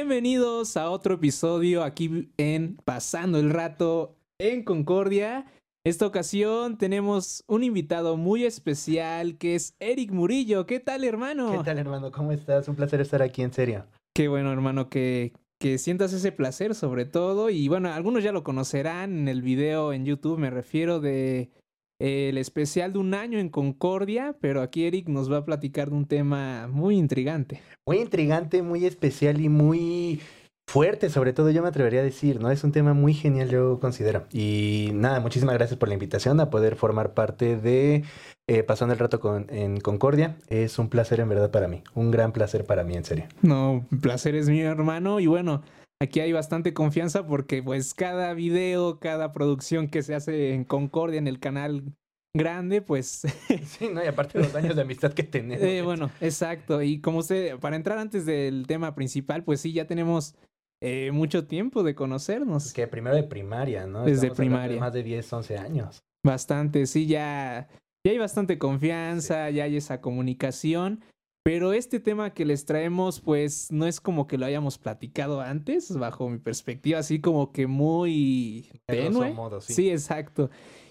Bienvenidos a otro episodio aquí en Pasando el Rato en Concordia. Esta ocasión tenemos un invitado muy especial que es Eric Murillo. ¿Qué tal, hermano? ¿Qué tal, hermano? ¿Cómo estás? Un placer estar aquí, en serio. Qué bueno, hermano, que, que sientas ese placer sobre todo. Y bueno, algunos ya lo conocerán en el video en YouTube, me refiero de el especial de un año en Concordia, pero aquí Eric nos va a platicar de un tema muy intrigante. Muy intrigante, muy especial y muy fuerte, sobre todo yo me atrevería a decir, ¿no? Es un tema muy genial, yo considero. Y nada, muchísimas gracias por la invitación a poder formar parte de eh, Pasando el Rato con, en Concordia. Es un placer en verdad para mí, un gran placer para mí, en serio. No, placer es mío, hermano. Y bueno, aquí hay bastante confianza porque pues cada video, cada producción que se hace en Concordia, en el canal grande, pues... sí, ¿no? Y aparte de los años de amistad que tenemos. Eh, bueno, exacto. Y como usted, para entrar antes del tema principal, pues sí, ya tenemos eh, mucho tiempo de conocernos. que primero de primaria, ¿no? Desde primaria. De más de 10, 11 años. Bastante, sí, ya, ya hay bastante confianza, ya hay esa comunicación. Pero este tema que les traemos, pues no es como que lo hayamos platicado antes, bajo mi perspectiva, así como que muy tenue. Modo, sí. sí, exacto.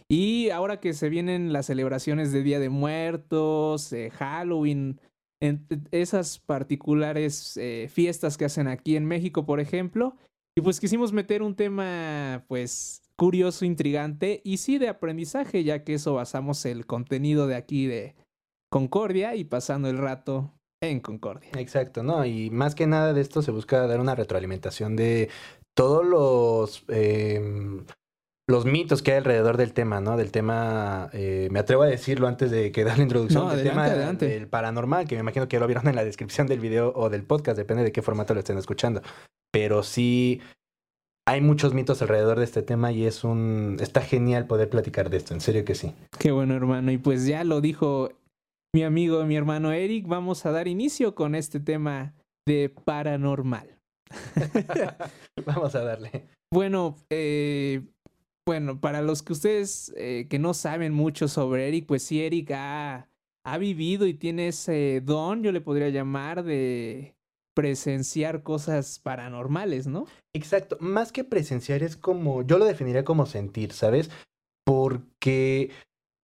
Y ahora que se vienen las celebraciones de Día de Muertos, eh, Halloween, en esas particulares eh, fiestas que hacen aquí en México, por ejemplo. Y pues quisimos meter un tema, pues, curioso, intrigante y sí de aprendizaje, ya que eso basamos el contenido de aquí de Concordia y pasando el rato en Concordia. Exacto, ¿no? Y más que nada de esto se busca dar una retroalimentación de todos los... Eh, los mitos que hay alrededor del tema, ¿no? Del tema, eh, me atrevo a decirlo antes de que dar la introducción, del tema del paranormal, que me imagino que lo vieron en la descripción del video o del podcast, depende de qué formato lo estén escuchando. Pero sí, hay muchos mitos alrededor de este tema y es un, está genial poder platicar de esto, en serio que sí. Qué bueno, hermano. Y pues ya lo dijo mi amigo, mi hermano Eric, vamos a dar inicio con este tema de paranormal. vamos a darle. Bueno, eh, bueno, para los que ustedes eh, que no saben mucho sobre Eric, pues sí, Eric ha, ha vivido y tiene ese don, yo le podría llamar, de presenciar cosas paranormales, ¿no? Exacto, más que presenciar es como, yo lo definiría como sentir, ¿sabes? Porque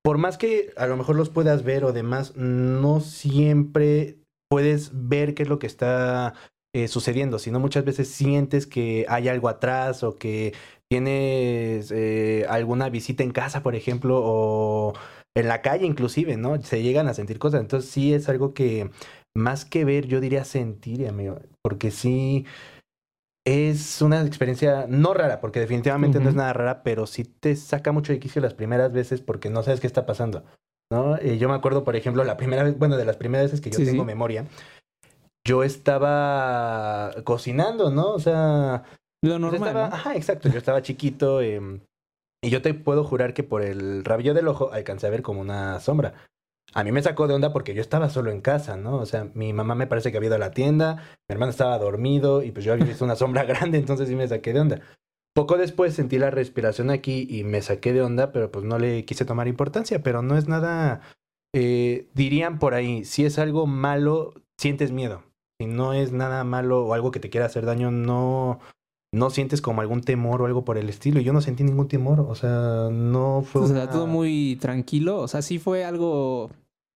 por más que a lo mejor los puedas ver o demás, no siempre puedes ver qué es lo que está eh, sucediendo, sino muchas veces sientes que hay algo atrás o que tienes eh, alguna visita en casa, por ejemplo, o en la calle inclusive, ¿no? Se llegan a sentir cosas. Entonces sí es algo que más que ver, yo diría sentir, amigo, porque sí es una experiencia no rara, porque definitivamente no es nada rara, pero sí te saca mucho de quicio las primeras veces porque no sabes qué está pasando, ¿no? Eh, yo me acuerdo, por ejemplo, la primera vez, bueno, de las primeras veces que yo tengo memoria, yo estaba cocinando, ¿no? O sea, lo normal. Ajá, exacto. Yo estaba chiquito em, y yo te puedo jurar que por el rabillo del ojo alcancé a ver como una sombra. A mí me sacó de onda porque yo estaba solo en casa, ¿no? O sea, mi mamá me parece que había ido a la tienda, mi hermano estaba dormido y pues yo había visto una sombra grande, entonces sí me saqué de onda. Poco después sentí la respiración aquí y me saqué de onda, pero pues no le quise tomar importancia, pero no es nada, eh, dirían por ahí, si es algo malo, sientes miedo. Si no es nada malo o algo que te quiera hacer daño, no, no sientes como algún temor o algo por el estilo. Yo no sentí ningún temor, o sea, no fue... O sea, todo muy tranquilo, o sea, sí fue algo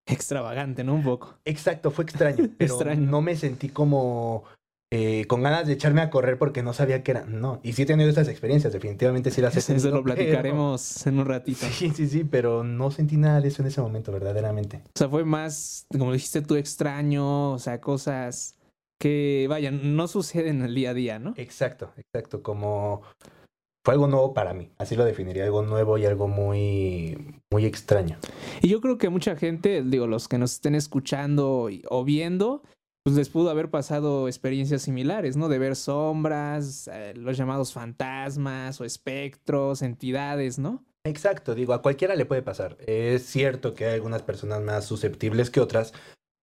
extravagante, ¿no? Un poco. Exacto, fue extraño, pero extraño. no me sentí como eh, con ganas de echarme a correr porque no sabía qué era. No, y sí he tenido estas experiencias, definitivamente sí las he tenido. Eso lo platicaremos en un ratito. Sí, sí, sí, pero no sentí nada de eso en ese momento, verdaderamente. O sea, fue más, como dijiste tú, extraño, o sea, cosas que, vaya, no sucede en el día a día, ¿no? Exacto, exacto, como fue algo nuevo para mí, así lo definiría, algo nuevo y algo muy, muy extraño. Y yo creo que mucha gente, digo, los que nos estén escuchando o viendo, pues les pudo haber pasado experiencias similares, ¿no? De ver sombras, eh, los llamados fantasmas o espectros, entidades, ¿no? Exacto, digo, a cualquiera le puede pasar. Es cierto que hay algunas personas más susceptibles que otras,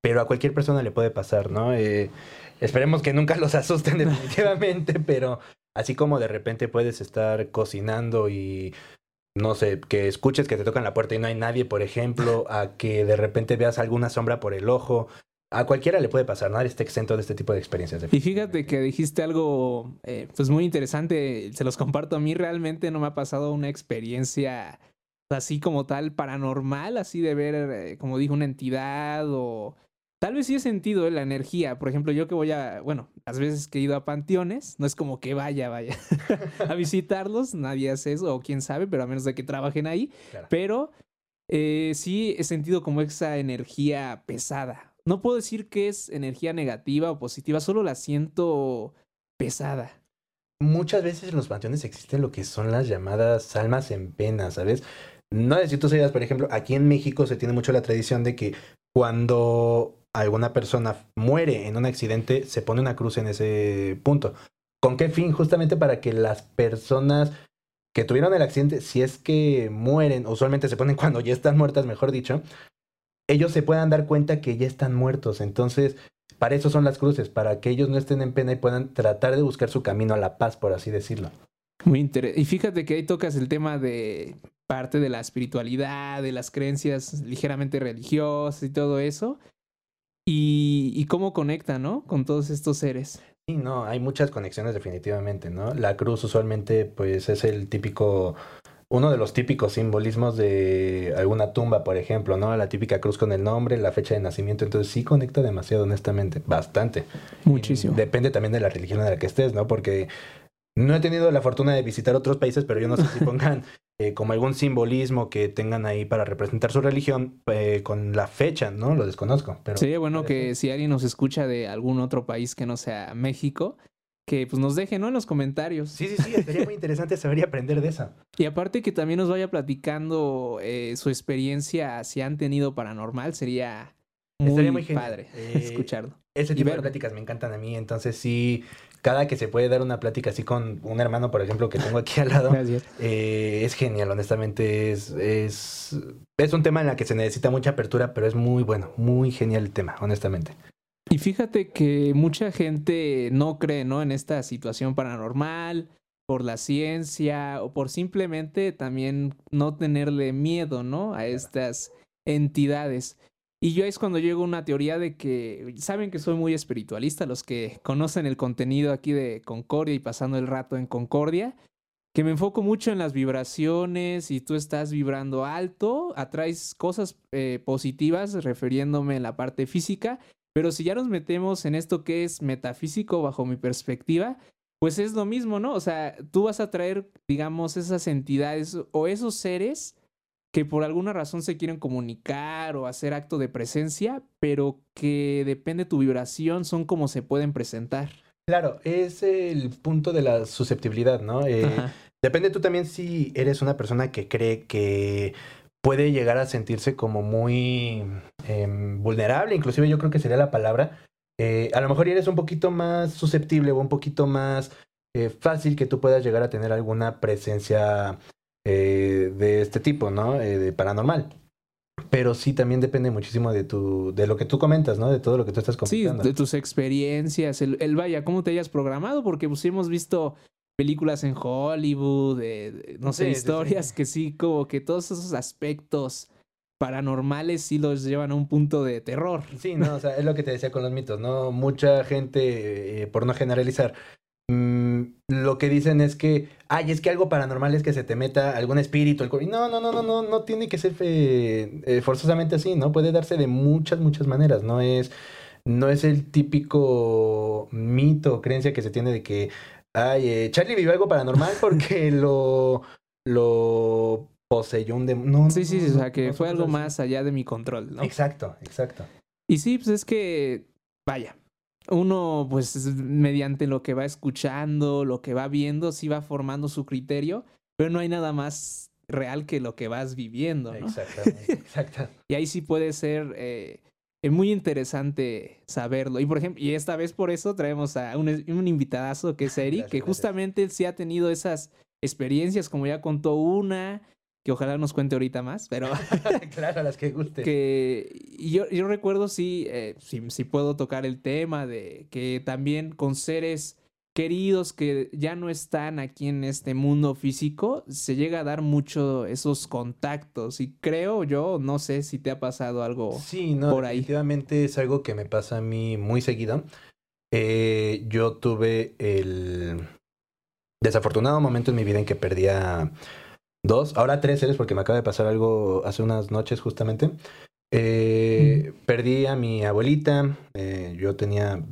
pero a cualquier persona le puede pasar, ¿no? Eh, Esperemos que nunca los asusten definitivamente, pero así como de repente puedes estar cocinando y no sé, que escuches que te tocan la puerta y no hay nadie, por ejemplo, a que de repente veas alguna sombra por el ojo, a cualquiera le puede pasar, nadie está exento de este tipo de experiencias. Y fíjate que dijiste algo eh, pues muy interesante, se los comparto a mí, realmente no me ha pasado una experiencia así como tal paranormal, así de ver, eh, como dijo, una entidad o tal vez sí he sentido la energía. Por ejemplo, yo que voy a, bueno, las veces que he ido a panteones, no es como que vaya, vaya a visitarlos, nadie hace eso, o quién sabe, pero a menos de que trabajen ahí. Pero eh, sí he sentido como esa energía pesada. No puedo decir que es energía negativa o positiva, solo la siento pesada. Muchas veces en los panteones existen lo que son las llamadas almas en pena, ¿sabes? No sé si tú sabías, por ejemplo, aquí en México se tiene mucho la tradición de que cuando alguna persona muere en un accidente, se pone una cruz en ese punto. ¿Con qué fin? Justamente para que las personas que tuvieron el accidente, si es que mueren, usualmente se ponen cuando ya están muertas, mejor dicho, ellos se puedan dar cuenta que ya están muertos. Entonces, para eso son las cruces, para que ellos no estén en pena y puedan tratar de buscar su camino a la paz, por así decirlo. Muy interesante. Y fíjate que ahí tocas el tema de parte de la espiritualidad, de las creencias ligeramente religiosas y todo eso. Y, y cómo conecta, ¿no? Con todos estos seres. Sí, no, hay muchas conexiones definitivamente, ¿no? La cruz usualmente pues es el típico, uno de los típicos simbolismos de alguna tumba, por ejemplo, ¿no? La típica cruz con el nombre, la fecha de nacimiento, entonces sí conecta demasiado, honestamente, bastante. Muchísimo. depende también de la religión en la que estés, ¿no? Porque no he tenido la fortuna de visitar otros países, pero yo no sé si pongan eh, como algún simbolismo que tengan ahí para representar su religión eh, con la fecha, ¿no? Lo desconozco. Pero Sería bueno que si alguien nos escucha de algún otro país que no sea México, que pues nos deje, ¿no? En los comentarios. Sí, sí, sí, sería muy interesante saber y aprender de eso. Y aparte que también nos vaya platicando eh, su experiencia, si han tenido paranormal, sería muy, muy padre escucharlo. Ese tipo de pláticas me encantan a mí, entonces sí, cada que se puede dar una plática así con un hermano, por ejemplo, que tengo aquí al lado, eh, es genial, honestamente, es, es, es un tema en el que se necesita mucha apertura, pero es muy bueno, muy genial el tema, honestamente. Y fíjate que mucha gente no cree, ¿no? En esta situación paranormal, por la ciencia o por simplemente también no tenerle miedo, ¿no? A estas entidades. Y yo es cuando llego a una teoría de que, saben que soy muy espiritualista, los que conocen el contenido aquí de Concordia y pasando el rato en Concordia, que me enfoco mucho en las vibraciones y tú estás vibrando alto, atraes cosas eh, positivas refiriéndome en la parte física, pero si ya nos metemos en esto que es metafísico bajo mi perspectiva, pues es lo mismo, ¿no? O sea, tú vas a traer, digamos, esas entidades o esos seres que por alguna razón se quieren comunicar o hacer acto de presencia, pero que depende tu vibración, son como se pueden presentar. Claro, es el punto de la susceptibilidad, ¿no? Eh, depende tú también si eres una persona que cree que puede llegar a sentirse como muy em, vulnerable, inclusive yo creo que sería la palabra. Eh, a lo mejor eres un poquito más susceptible o un poquito más eh, fácil que tú puedas llegar a tener alguna presencia eh, de este tipo, ¿no? Eh, de paranormal. Pero sí también depende muchísimo de tu, de lo que tú comentas, ¿no? De todo lo que tú estás comentando. Sí, de tus experiencias, el, el vaya, cómo te hayas programado, porque pues hemos visto películas en Hollywood, no sé, historias que sí, como que todos esos aspectos paranormales sí los llevan a un punto de terror. Sí, no, o sea, es lo que te decía con los mitos, ¿no? Mucha gente, eh, por no generalizar, Mm, lo que dicen es que, ay, es que algo paranormal es que se te meta algún espíritu. El no, no, no, no, no, no tiene que ser eh, forzosamente así, ¿no? Puede darse de muchas, muchas maneras. No es, no es el típico mito o creencia que se tiene de que, ay, eh, Charlie vivió algo paranormal porque lo, lo poseyó un demonio. No, sí, sí, o sea, que fue algo más allá de mi control, ¿no? Exacto, exacto. Y sí, pues es que, vaya, uno, pues, mediante lo que va escuchando, lo que va viendo, sí va formando su criterio, pero no hay nada más real que lo que vas viviendo, ¿no? Exactamente, exacto. y ahí sí puede ser eh, muy interesante saberlo. Y por ejemplo, y esta vez por eso traemos a un, un invitadazo que es Eric, que justamente sí ha tenido esas experiencias, como ya contó una, que ojalá nos cuente ahorita más, pero... claro, las que guste. Que yo, yo recuerdo, sí, eh, sí, puedo tocar el tema de que también con seres queridos que ya no están aquí en este mundo físico, se llega a dar mucho esos contactos. Y creo yo, no sé si te ha pasado algo sí, no, por ahí. Definitivamente es algo que me pasa a mí muy seguido. Eh, yo tuve el desafortunado momento en mi vida en que perdía dos, ahora tres seres porque me acaba de pasar algo hace unas noches justamente. Eh, perdí a mi abuelita, eh, yo tenía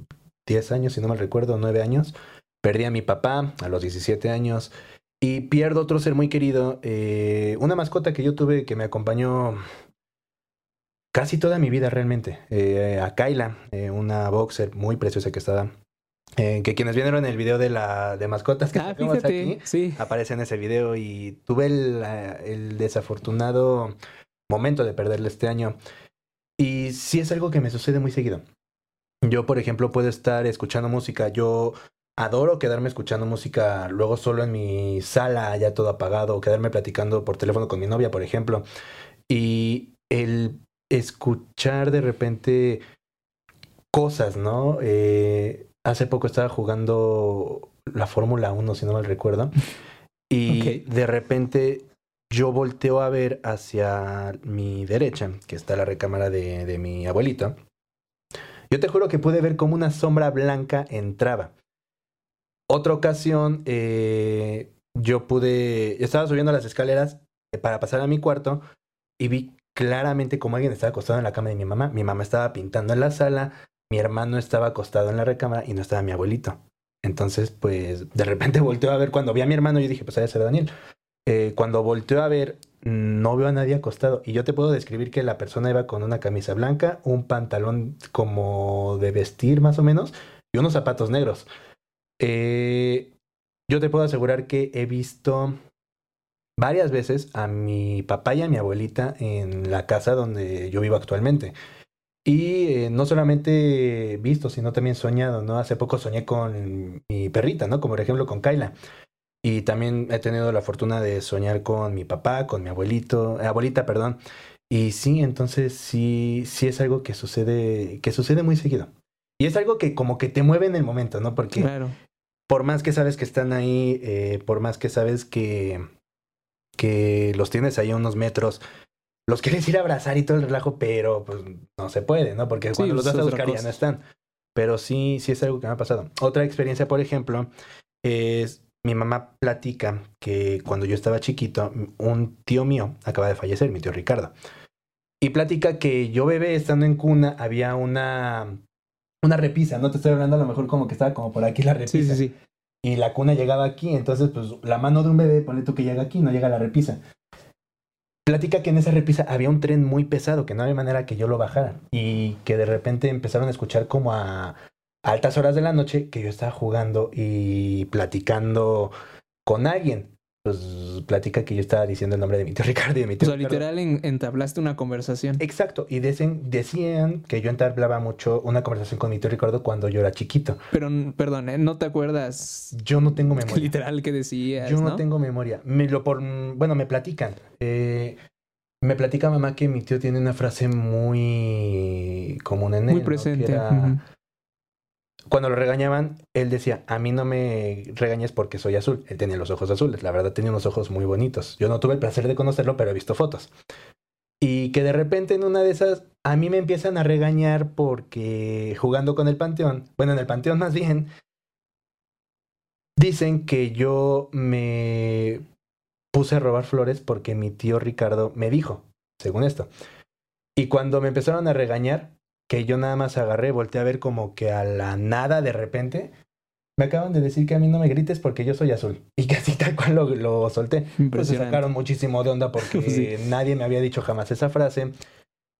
10 años, si no mal recuerdo, 9 años. Perdí a mi papá a los 17 años. Y pierdo otro ser muy querido, eh, una mascota que yo tuve que me acompañó casi toda mi vida realmente. a Kyla, una boxer muy preciosa que estaba que quienes vieron en el video de la de mascotas que ah, aquí sí. aparece en ese video y tuve el, el, desafortunado momento de perderle este año. Y sí es algo que me sucede muy seguido. Yo, por ejemplo, puedo estar escuchando música. Yo adoro quedarme escuchando música luego solo en mi sala, ya todo apagado, o quedarme platicando por teléfono con mi novia, por ejemplo. Y el escuchar de repente cosas, ¿no? Eh, hace poco estaba jugando la Fórmula 1, si no mal recuerdo. Y de repente yo volteo a ver hacia mi derecha, que está la recámara de, de mi abuelito. Yo te juro que pude ver como una sombra blanca entraba. Otra ocasión, eh, yo pude, estaba subiendo las escaleras eh, para pasar a mi cuarto y vi claramente como alguien estaba acostado en la cama de mi mamá. Mi mamá estaba pintando en la sala, mi hermano estaba acostado en la recámara y no estaba mi abuelito. Entonces, pues, de repente volteó a ver cuando vi a mi hermano, yo dije, pues, debe ser Daniel. Eh, cuando volteó a ver, no veo a nadie acostado. Y yo te puedo describir que la persona iba con una camisa blanca, un pantalón como de vestir más o menos, y unos zapatos negros. Eh, yo te puedo asegurar que he visto varias veces a mi papá y a mi abuelita en la casa donde yo vivo actualmente. Y eh, no solamente visto, sino también soñado, ¿no? Hace poco soñé con mi perrita, ¿no? Como por ejemplo con Kyla. Y también he tenido la fortuna de soñar con mi papá, con mi abuelito, eh, abuelita, perdón. Y sí, entonces sí, sí es algo que sucede, que sucede muy seguido. Y es algo que como que te mueve en el momento, ¿no? Porque claro. por más que sabes que están ahí, eh, por más que sabes que, que los tienes ahí a unos metros, los quieres ir a abrazar y todo el relajo, pero pues no se puede, ¿no? Porque cuando los vas a buscar ya no están. Pero sí, sí es algo que me ha pasado. Otra experiencia, por ejemplo, es mi mamá platica que cuando yo estaba chiquito, un tío mío acaba de fallecer, mi tío Ricardo. Y platica que yo bebé estando en cuna había una una repisa, no te estoy hablando a lo mejor como que estaba como por aquí la repisa. Sí, sí, sí. Y la cuna llegaba aquí, entonces pues la mano de un bebé, ponle tú que llega aquí, no llega a la repisa. Platica que en esa repisa había un tren muy pesado, que no había manera que yo lo bajara. Y que de repente empezaron a escuchar como a altas horas de la noche que yo estaba jugando y platicando con alguien. Pues platica que yo estaba diciendo el nombre de mi tío Ricardo y de mi tío. O sea, literal entablaste una conversación. Exacto. Y decían, decían que yo entablaba mucho una conversación con mi tío Ricardo cuando yo era chiquito. Pero, perdón, ¿eh? ¿no te acuerdas? Yo no tengo memoria. Literal que decías. Yo no, tengo memoria. Me lo por, bueno, me platican. Eh, me platica mamá que mi tío tiene una frase muy común en él. Muy presente cuando lo regañaban, él decía, a mí no me regañes porque soy azul. Él tenía los ojos azules, la verdad tenía unos ojos muy bonitos. Yo no tuve el placer de conocerlo, pero he visto fotos. Y que de repente en una de esas, a mí me empiezan a regañar porque jugando con el panteón, bueno, en el panteón más bien, dicen que yo me puse a robar flores porque mi tío Ricardo me dijo, según esto. Y cuando me empezaron a regañar, que yo nada más agarré, volteé a ver como que a la nada de repente. Me acaban de decir que a mí no me grites porque yo soy azul. Y casi tal cual lo, lo solté. Pues se sacaron muchísimo de onda porque nadie me había dicho jamás esa frase.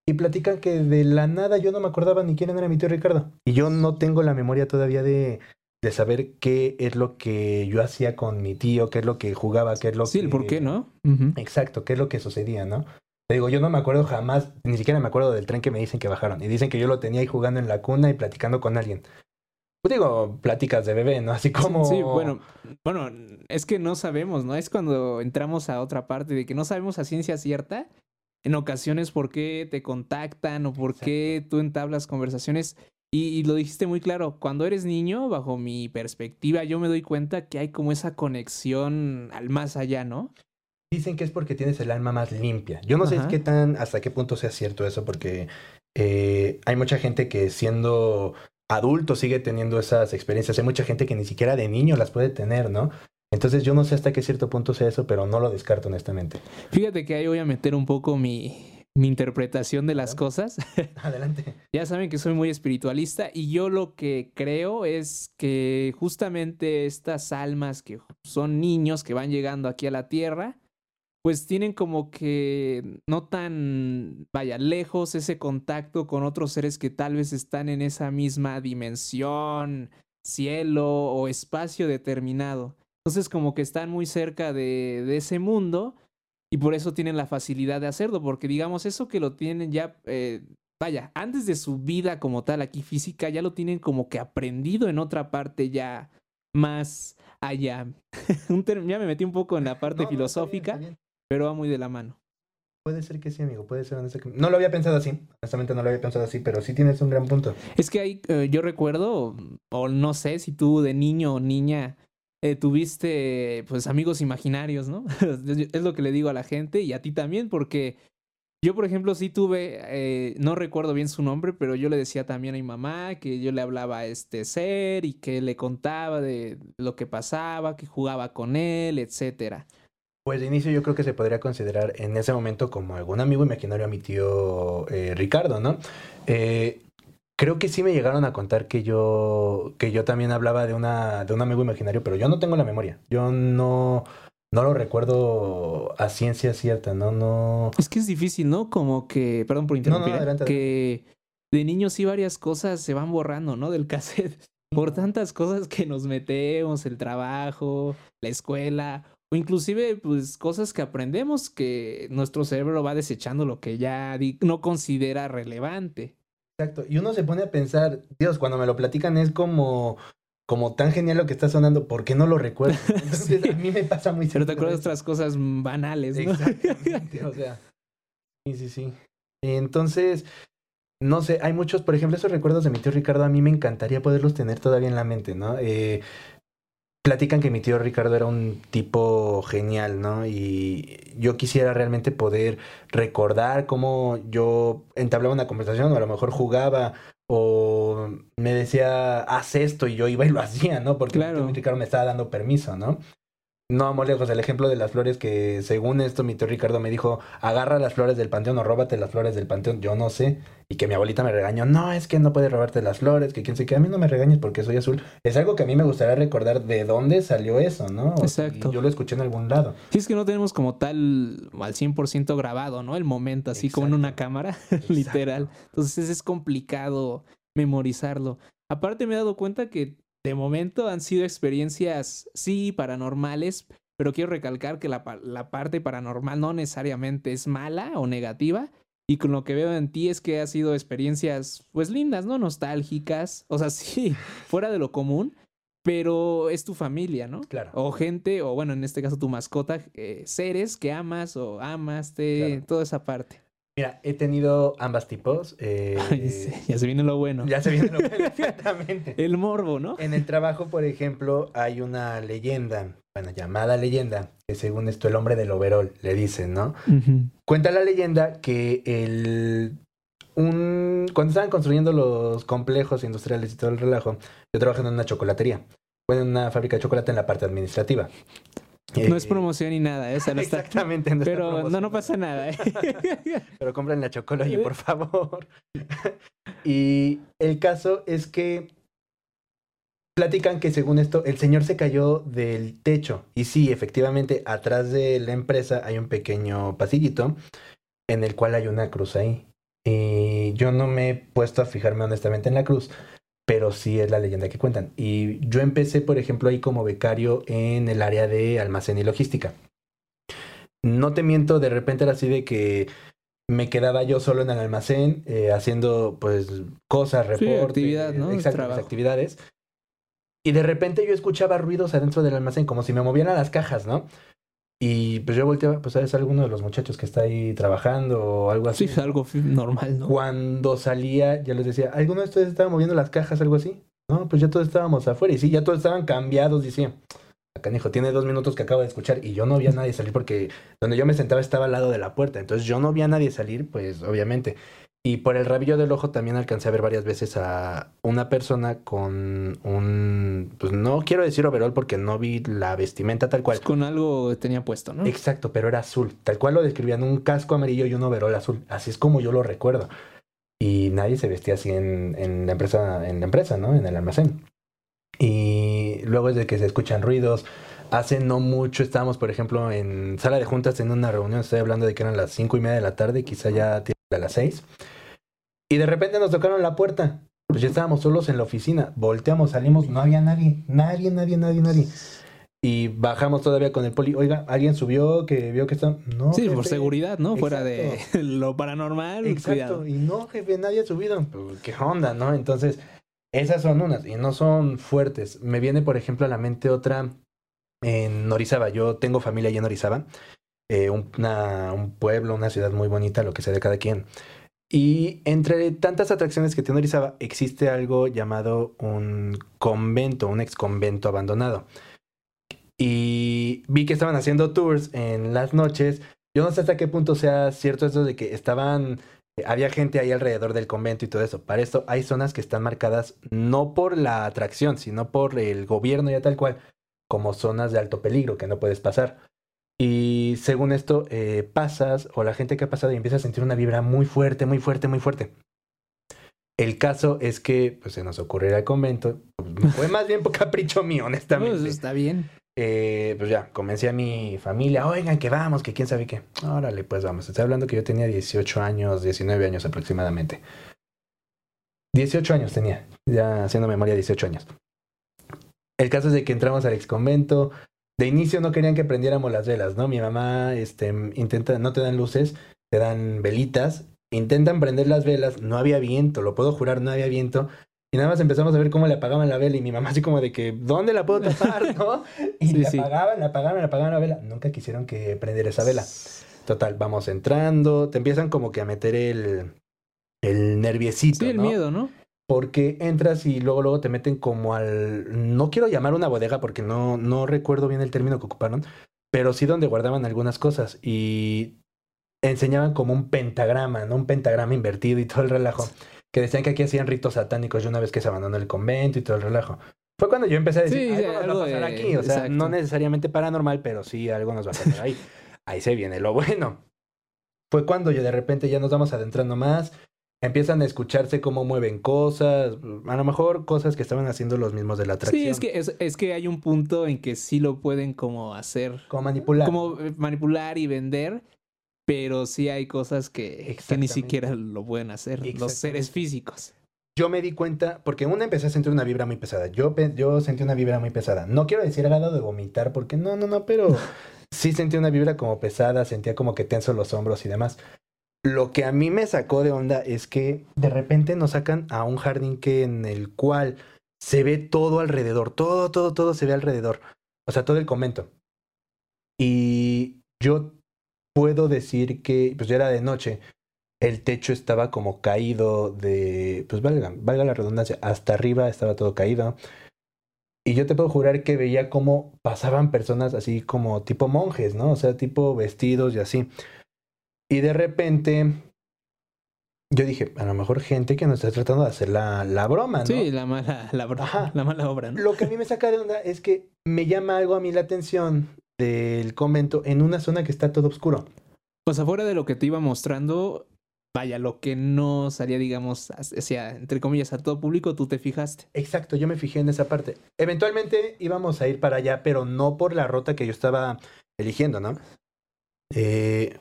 Y platican que de la nada yo no me acordaba ni quién era mi tío Ricardo. Y yo no tengo la memoria todavía de, de saber qué es lo que yo hacía con mi tío, qué es lo que jugaba, qué es lo que... Sí, el por qué, ¿no? Exacto, qué es lo que sucedía, ¿no? Te digo, yo no me acuerdo jamás, ni siquiera me acuerdo del tren que me dicen que bajaron. Y dicen que yo lo tenía ahí jugando en la cuna y platicando con alguien. Pues digo, pláticas de bebé, ¿no? Así como... Sí, bueno, bueno, es que no sabemos, ¿no? Es cuando entramos a otra parte de que no sabemos a ciencia cierta en ocasiones por qué te contactan o por qué tú entablas conversaciones. Y, lo dijiste muy claro, cuando eres niño, bajo mi perspectiva, yo me doy cuenta que hay como esa conexión al más allá, ¿no? Dicen que es porque tienes el alma más limpia. Yo no sé qué tan, hasta qué punto sea cierto eso, porque eh, hay mucha gente que siendo adulto sigue teniendo esas experiencias. Hay mucha gente que ni siquiera de niño las puede tener, ¿no? Entonces yo no sé hasta qué cierto punto sea eso, pero no lo descarto honestamente. Fíjate que ahí voy a meter un poco mi, mi interpretación de las cosas. Adelante. ya saben que soy muy espiritualista y yo lo que creo es que justamente estas almas que son niños que van llegando aquí a la tierra, pues tienen como que no tan, vaya, lejos ese contacto con otros seres que tal vez están en esa misma dimensión, cielo o espacio determinado. Entonces como que están muy cerca de, de ese mundo y por eso tienen la facilidad de hacerlo, porque digamos eso que lo tienen ya, eh, vaya, antes de su vida como tal aquí física, ya lo tienen como que aprendido en otra parte ya más allá. ya me metí un poco en la parte filosófica pero va muy de la mano. Puede ser que sí, amigo, puede ser. No lo había pensado así, honestamente no lo había pensado así, pero sí tienes un gran punto. Es que hay, eh, yo recuerdo, o no sé si tú de niño o niña eh, tuviste pues amigos imaginarios, ¿no? es lo que le digo a la gente y a ti también, porque yo, por ejemplo, sí tuve, eh, no recuerdo bien su nombre, pero yo le decía también a mi mamá que yo le hablaba a este ser y que le contaba de lo que pasaba, que jugaba con él, etcétera. Pues de inicio yo creo que se podría considerar en ese momento como algún amigo imaginario a mi tío eh, Ricardo, ¿no? Eh, creo que sí me llegaron a contar que yo, que yo también hablaba de, una, de un amigo imaginario, pero yo no tengo la memoria. Yo no, no lo recuerdo a ciencia cierta, ¿no? no... Es que es difícil, ¿no? Como que, perdón por interrumpir, ¿eh? que de niños sí varias cosas se van borrando, ¿no? Del cassette. Por tantas cosas que nos metemos, el trabajo, la escuela, o inclusive pues cosas que aprendemos que nuestro cerebro va desechando lo que ya no considera relevante. Exacto, y uno se pone a pensar, Dios, cuando me lo platican es como como tan genial lo que está sonando, ¿por qué no lo recuerdo? Entonces a mí me pasa muy Pero te acuerdas de otras cosas banales, ¿no? Exactamente, o sea. Sí, sí, sí. Entonces, no sé, hay muchos, por ejemplo, esos recuerdos de mi tío Ricardo, a mí me encantaría poderlos tener todavía en la mente, ¿no? Eh, platican que mi tío Ricardo era un tipo genial, ¿no? Y yo quisiera realmente poder recordar cómo yo entablaba una conversación o a lo mejor jugaba o me decía, haz esto y yo iba y lo hacía, ¿no? Porque mi tío Ricardo me estaba dando permiso, ¿no? No vamos lejos, el ejemplo de las flores que según esto mi tío Ricardo me dijo, agarra las flores del panteón o róbate las flores del panteón, yo no sé, y que mi abuelita me regañó, no, es que no puedes robarte las flores, que quien se quede, a mí no me regañes porque soy azul. Es algo que a mí me gustaría recordar de dónde salió eso, ¿no? Exacto. yo lo escuché en algún lado. Sí, es que no tenemos como tal al 100% grabado, ¿no? El momento, así como en una cámara, literal. Entonces es complicado memorizarlo. Aparte me he dado cuenta que de momento han sido experiencias, sí, paranormales, pero quiero recalcar que la, la, parte paranormal no necesariamente es mala o negativa. Y con lo que veo en ti es que ha sido experiencias, pues lindas, ¿no? Nostálgicas. O sea, sí, fuera de lo común, pero es tu familia, ¿no? Claro. O gente, o bueno, en este caso tu mascota, eh, seres que amas o amaste, toda esa parte. Mira, he tenido ambas tipos. Eh, ya se viene lo bueno. Ya se viene lo bueno, exactamente. El morbo, ¿no? En el trabajo, por ejemplo, hay una leyenda, bueno, llamada leyenda, que según esto el hombre del overol le dicen, ¿no? Cuenta la leyenda que el un cuando estaban construyendo los complejos industriales y todo el relajo, yo trabajando en una chocolatería, bueno, en una fábrica de chocolate en la parte administrativa. No es promoción ni nada, ¿eh? no Exactamente. No pero no, no pasa nada. ¿eh? pero compren la chocolate, por favor. y el caso es que platican que según esto el señor se cayó del techo. Y sí, efectivamente, atrás de la empresa hay un pequeño pasillito en el cual hay una cruz ahí. Y yo no me he puesto a fijarme honestamente en la cruz, pero sí es la leyenda que cuentan. Y yo empecé, por ejemplo, ahí como becario en el área de almacén y logística. No te miento, de repente era así de que me quedaba yo solo en el almacén eh, haciendo pues cosas, reportes, actividad, ¿no? actividades. Y de repente yo escuchaba ruidos adentro del almacén, como si me movieran las cajas, ¿no? Y pues yo volteaba, pues es alguno de los muchachos que está ahí trabajando o algo así. Sí, algo normal, ¿no? Cuando salía, ya les decía, ¿alguno de ustedes estaba moviendo las cajas, algo así? No, pues ya todos estábamos afuera. Y sí, ya todos estaban cambiados, decía. Acá, hijo, tiene dos minutos que acabo de escuchar y yo no vi a nadie salir porque donde yo me sentaba estaba al lado de la puerta. Entonces yo no vi a nadie salir, pues obviamente. Y por el rabillo del ojo también alcancé a ver varias veces a una persona con un, pues no quiero decir overall porque no vi la vestimenta tal cual. Pues con algo tenía puesto, ¿no? Exacto, pero era azul. Tal cual lo describían, un casco amarillo y un overall azul. Así es como yo lo recuerdo. Y nadie se vestía así en, en la empresa, en la empresa, ¿no? En el almacén. Y luego es de que se escuchan ruidos. Hace no mucho estábamos, por ejemplo, en sala de juntas en una reunión. Estoy hablando de que eran las cinco y media de la tarde, quizá ya a las seis. Y de repente nos tocaron la puerta. Pues ya estábamos solos en la oficina. Volteamos, salimos, no había nadie. Nadie, nadie, nadie, nadie. Y bajamos todavía con el poli. Oiga, ¿alguien subió que vio que está? No. Sí, por seguridad, ¿no? Fuera de lo paranormal. Exacto. Y no, jefe, nadie ha subido. Pues, ¿Qué onda, no? Entonces, esas son unas. Y no son fuertes. Me viene, por ejemplo, a la mente otra en Orizaba. Yo tengo familia allá en Orizaba. Eh, una, un pueblo, una ciudad muy bonita, lo que sea de cada quien. Y entre tantas atracciones que tiene Orizaba, existe algo llamado un convento, un ex convento abandonado. Y vi que estaban haciendo tours en las noches. Yo no sé hasta qué punto sea cierto eso de que estaban, había gente ahí alrededor del convento y todo eso. Para esto hay zonas que están marcadas no por la atracción, sino por el gobierno ya tal cual, como zonas de alto peligro que no puedes pasar. Y según esto, eh, pasas o la gente que ha pasado y empieza a sentir una vibra muy fuerte, muy fuerte, muy fuerte. El caso es que pues, se nos ocurrió al convento. Fue más bien por capricho mío, honestamente. Pues está bien. Eh, pues ya, comencé a mi familia, oigan, que vamos, que quién sabe qué. Órale, pues vamos. Estoy hablando que yo tenía 18 años, 19 años aproximadamente. 18 años tenía, ya haciendo memoria, 18 años. El caso es de que entramos al ex convento, de inicio no querían que prendiéramos las velas, ¿no? Mi mamá este, intenta, no te dan luces, te dan velitas, intentan prender las velas, no había viento, lo puedo jurar, no había viento. Y nada más empezamos a ver cómo le apagaban la vela y mi mamá así como de que, ¿dónde la puedo tapar? ¿No? Y le apagaban, le apagaban, le apagaban la vela. Nunca quisieron que prendiera esa vela. Total, vamos entrando, te empiezan como que a meter el, el nerviecito. Sí, el miedo, ¿no? Porque entras y luego luego te meten como al no quiero llamar una bodega porque no no recuerdo bien el término que ocuparon, pero sí donde guardaban algunas cosas y enseñaban como un pentagrama, ¿no? Un pentagrama invertido y todo el relajo, que decían que aquí hacían ritos satánicos de una vez que se abandonó el convento y todo el relajo. Fue cuando yo empecé a decir, sí, algo nos va a pasar aquí, o sea, no necesariamente paranormal, pero sí algo nos va a pasar ahí. ahí se viene lo bueno. Fue cuando yo de repente ya nos vamos adentrando más, empiezan a escucharse cómo mueven cosas, a lo mejor cosas que estaban haciendo los mismos de la atracción. Sí, es que, es, que hay un punto en que sí lo pueden como hacer. Como manipular. Como eh, manipular y vender, pero sí hay cosas que, ni siquiera lo pueden hacer los seres físicos. Yo me di cuenta, porque una empecé a sentir una vibra muy pesada. Yo, yo sentí una vibra muy pesada. No quiero decir al lado de vomitar, porque no, no, no, pero sí sentí una vibra como pesada, sentía como que tenso los hombros y demás. Lo que a mí me sacó de onda es que de repente nos sacan a un jardín que en el cual se ve todo alrededor, todo, todo, todo se ve alrededor. O sea, todo el convento. Y yo puedo decir que, pues ya era de noche, el techo estaba como caído de, pues valga, valga la redundancia, hasta arriba estaba todo caído. Y yo te puedo jurar que veía cómo pasaban personas así como tipo monjes, ¿no? O sea, tipo vestidos y así. Y de repente yo dije, a lo mejor gente que nos está tratando de hacer la, la broma, ¿no? Sí, la mala, la, la mala obra, ¿no? Lo que a mí me saca de onda es que me llama algo a mí la atención del convento en una zona que está todo oscuro. Pues afuera de lo que te iba mostrando, vaya, lo que no salía, digamos, hacia, entre comillas, a todo público, tú te fijaste. Exacto, yo me fijé en esa parte. Eventualmente íbamos a ir para allá, pero no por la ruta que yo estaba eligiendo, ¿no? Eh,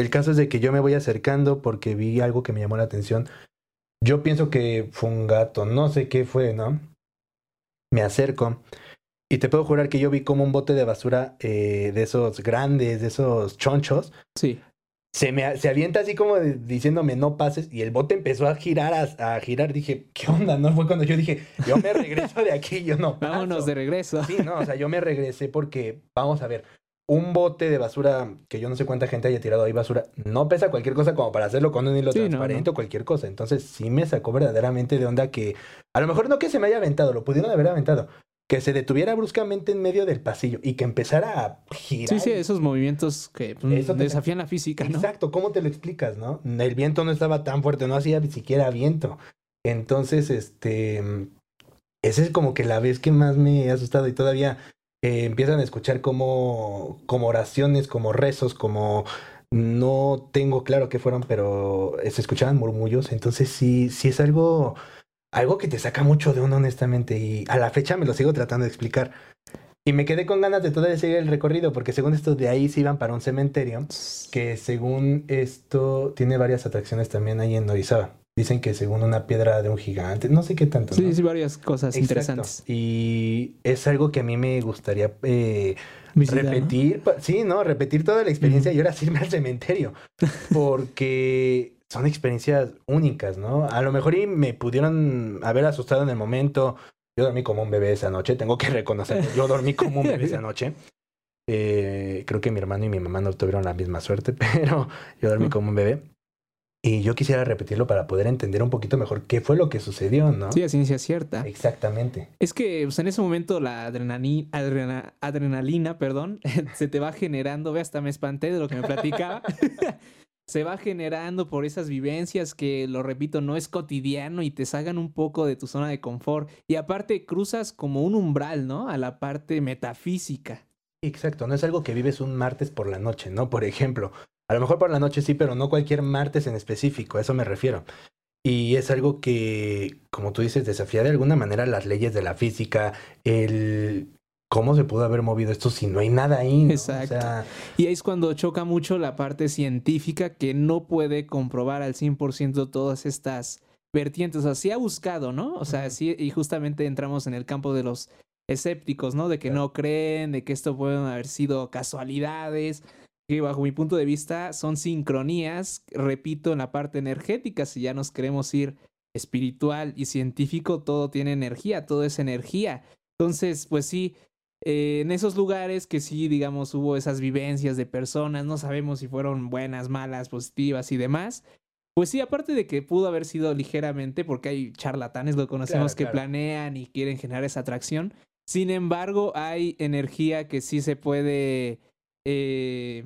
el caso es de que yo me voy acercando porque vi algo que me llamó la atención. Yo pienso que fue un gato, no sé qué fue, ¿no? Me acerco y te puedo jurar que yo vi como un bote de basura eh, de esos grandes, de esos chonchos. Sí. Se, me, se avienta así como diciéndome no pases y el bote empezó a girar, a, girar. Dije, ¿qué onda? No fue cuando yo dije, yo me regreso de aquí, yo no. Vámonos de regreso. Sí, no, o sea, yo me regresé porque, vamos a ver, un bote de basura que yo no sé cuánta gente haya tirado ahí basura, no pesa cualquier cosa como para hacerlo con un hilo transparente o cualquier cosa. Entonces sí me sacó verdaderamente de onda que a lo mejor no que se me haya aventado, lo pudieron haber aventado, que se detuviera bruscamente en medio del pasillo y que empezara a girar. Sí, sí, esos movimientos que pues, desafían la física, ¿no? Exacto, ¿cómo te lo explicas, no? El viento no estaba tan fuerte, no hacía ni siquiera viento. Entonces, este, esa es como que la vez que más me ha asustado y todavía eh, empiezan a escuchar como, como oraciones, como rezos, como no tengo claro qué fueron, pero se escuchaban murmullos. Entonces sí, sí es algo algo que te saca mucho de uno, honestamente, y a la fecha me lo sigo tratando de explicar. Y me quedé con ganas de todavía seguir el recorrido, porque según esto de ahí se iban para un cementerio, que según esto tiene varias atracciones también ahí en Orizaba. Dicen que según una piedra de un gigante, no sé qué tanto. Sí, sí, varias cosas interesantes. Y es algo que a mí me gustaría eh, repetir. Sí, no, repetir toda la experiencia y ahora irme al cementerio. Porque son experiencias únicas, ¿no? A lo mejor y me pudieron haber asustado en el momento. Yo dormí como un bebé esa noche, tengo que reconocerlo. Yo dormí como un bebé esa noche. Eh, creo que mi hermano y mi mamá no tuvieron la misma suerte, pero yo dormí como un bebé. Y yo quisiera repetirlo para poder entender un poquito mejor qué fue lo que sucedió, ¿no? Sí, a ciencia cierta. Exactamente. Es que pues, en ese momento la adrenalina, adrenalina perdón, se te va generando, ve, hasta me espanté de lo que me platicaba. se va generando por esas vivencias que, lo repito, no es cotidiano y te salgan un poco de tu zona de confort. Y aparte cruzas como un umbral, ¿no? A la parte metafísica. Exacto, no es algo que vives un martes por la noche, ¿no? Por ejemplo, a lo mejor por la noche sí, pero no cualquier martes en específico, a eso me refiero. Y es algo que, como tú dices, desafía de alguna manera las leyes de la física, el ¿Cómo se pudo haber movido esto si no hay nada ahí? Exacto. Y ahí es cuando choca mucho la parte científica que no puede comprobar al 100% todas estas vertientes. O sea, sí ha buscado, ¿no? O sea, sí, y justamente entramos en el campo de los escépticos, ¿no? De que no creen, de que esto pueden haber sido casualidades, que bajo mi punto de vista son sincronías, repito, en la parte energética, si ya nos queremos ir espiritual y científico, todo tiene energía, todo es energía. Entonces, pues sí, eh, en esos lugares que sí, digamos, hubo esas vivencias de personas, no sabemos si fueron buenas, malas, positivas y demás. Pues sí, aparte de que pudo haber sido ligeramente, porque hay charlatanes, lo conocemos, que planean y quieren generar esa atracción. Sin embargo, hay energía que sí se puede, eh,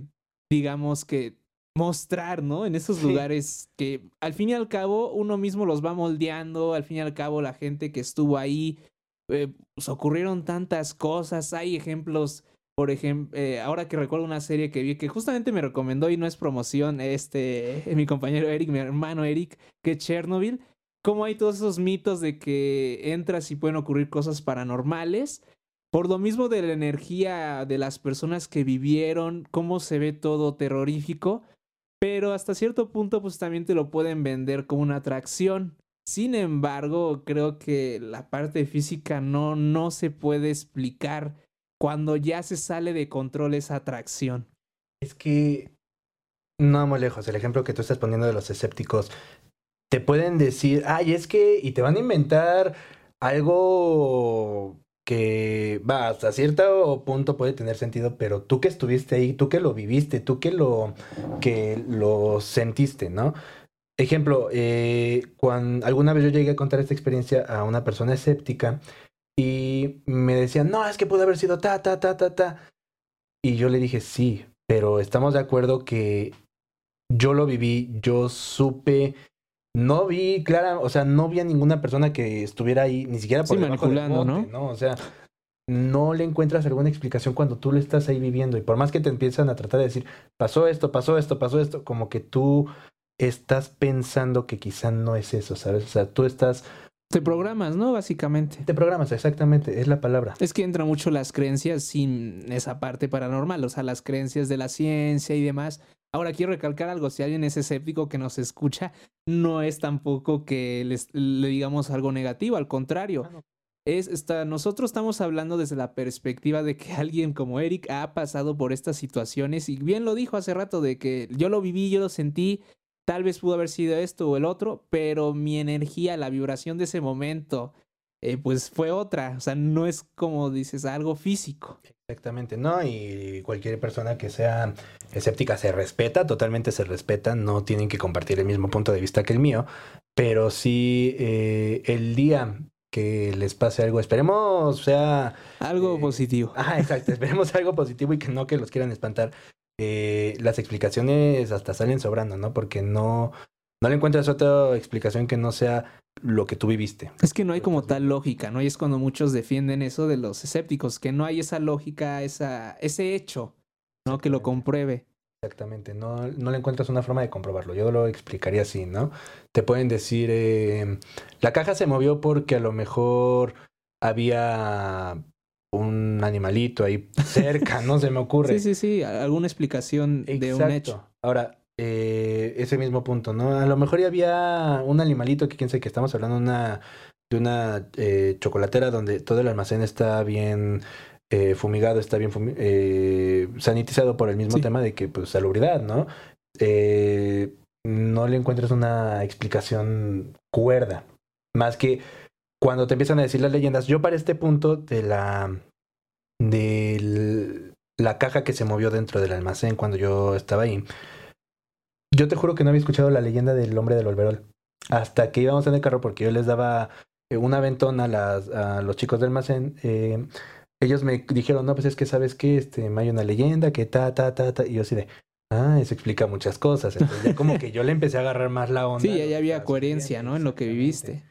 digamos que mostrar, ¿no? En esos lugares que al fin y al cabo uno mismo los va moldeando, al fin y al cabo la gente que estuvo ahí eh, pues ocurrieron tantas cosas. Hay ejemplos, por ejemplo, eh, ahora que recuerdo una serie que vi que justamente me recomendó y no es promoción, este, mi compañero Eric, mi hermano Eric, que Chernobyl. Cómo hay todos esos mitos de que entras y pueden ocurrir cosas paranormales. Por lo mismo de la energía de las personas que vivieron, cómo se ve todo terrorífico, pero hasta cierto punto pues también te lo pueden vender como una atracción. Sin embargo, creo que la parte física no, no se puede explicar cuando ya se sale de control esa atracción. Es que no vamos lejos. El ejemplo que tú estás poniendo de los escépticos, te pueden decir, ay, es que, y te van a inventar algo que va hasta cierto punto puede tener sentido, pero tú que estuviste ahí, tú que lo viviste, tú que lo que lo sentiste, ¿no? Ejemplo, eh, cuando alguna vez yo llegué a contar esta experiencia a una persona escéptica y me decían, no, es que pudo haber sido ta, ta, ta, ta, ta. Y yo le dije, sí, pero estamos de acuerdo que yo lo viví, yo supe, no vi clara, o sea, no vi a ninguna persona que estuviera ahí, ni siquiera por sí, manipulando, ¿no? ¿no? O sea, no le encuentras alguna explicación cuando tú lo estás ahí viviendo. Y por más que te empiezan a tratar de decir, pasó esto, pasó esto, pasó esto, como que tú estás pensando que quizá no es eso, ¿sabes? O sea, tú estás... Te programas, ¿no? Básicamente. Te programas, exactamente, es la palabra. Es que entra mucho las creencias sin esa parte paranormal, o sea, las creencias de la ciencia y demás. Ahora quiero recalcar algo, si alguien es escéptico que nos escucha, no es tampoco que le digamos algo negativo, al contrario. Es, está, nosotros estamos hablando desde la perspectiva de que alguien como Eric ha pasado por estas situaciones y bien lo dijo hace rato de que yo lo viví, yo lo sentí, Tal vez pudo haber sido esto o el otro, pero mi energía, la vibración de ese momento eh, pues fue otra. O sea, no es como dices algo físico. Exactamente, ¿no? Y cualquier persona que sea escéptica se respeta, totalmente se respeta, no tienen que compartir el mismo punto de vista que el mío, pero sí eh, el día que les pase algo, esperemos sea... Algo eh, positivo. Ah, exacto, esperemos algo positivo y que no que los quieran espantar. Eh, las explicaciones hasta salen sobrando, ¿no? Porque no, no le encuentras otra explicación que no sea lo que tú viviste. Es que no hay como tal lógica, ¿no? Y es cuando muchos defienden eso de los escépticos, que no hay esa lógica, esa, ese hecho, ¿no? Que lo compruebe. Exactamente, no, no le encuentras una forma de comprobarlo. Yo lo explicaría así, ¿no? Te pueden decir, eh, la caja se movió porque a lo mejor había un animalito ahí cerca, no se me ocurre. Sí, sí, sí, alguna explicación de un hecho. Ahora, eh, ese mismo punto, ¿no? A lo mejor ya había un animalito que quién sabe que estamos hablando una, de una eh, chocolatera donde todo el almacén está bien eh, fumigado, está bien eh, sanitizado por el mismo tema de que, pues, salubridad, ¿no? Eh, no le encuentras una explicación cuerda. Más que cuando te empiezan a decir las leyendas, yo para este punto de la de la caja que se movió dentro del almacén cuando yo estaba ahí, yo te juro que no había escuchado la leyenda del hombre del olverol. Hasta que íbamos en el carro porque yo les daba una ventona a, las, a los chicos del almacén. Eh, ellos me dijeron, no, pues es que sabes que este, hay una leyenda que ta, ta, ta, ta. Y yo así de, ah, eso explica muchas cosas. Entonces ya como que yo le empecé a agarrar más la onda. Sí, ya había coherencia, ¿no? En lo que viviste.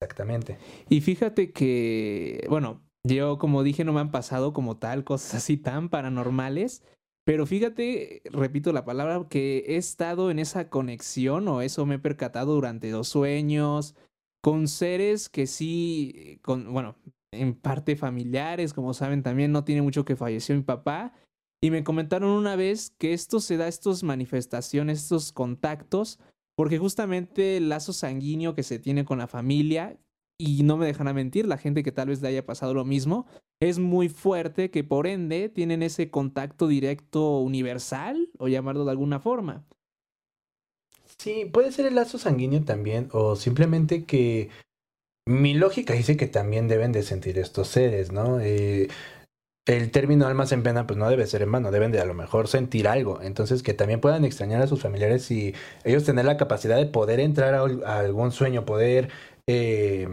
Exactamente. Y fíjate que, bueno, yo como dije, no me han pasado como tal cosas así tan paranormales. Pero fíjate, repito la palabra, que he estado en esa conexión o eso me he percatado durante dos sueños con seres que sí, con, bueno, en parte familiares, como saben también no tiene mucho que falleció mi papá. Y me comentaron una vez que esto se da, estas manifestaciones, estos contactos, porque justamente el lazo sanguíneo que se tiene con la familia, y no me dejan a mentir, la gente que tal vez le haya pasado lo mismo, es muy fuerte que por ende tienen ese contacto directo universal, o llamarlo de alguna forma. Sí, puede ser el lazo sanguíneo también, o simplemente que mi lógica dice que también deben de sentir estos seres, ¿no? Eh, el término almas en pena pues no debe ser en vano, deben de a lo mejor sentir algo, entonces que también puedan extrañar a sus familiares y ellos tener la capacidad de poder entrar a, algún sueño, poder eh,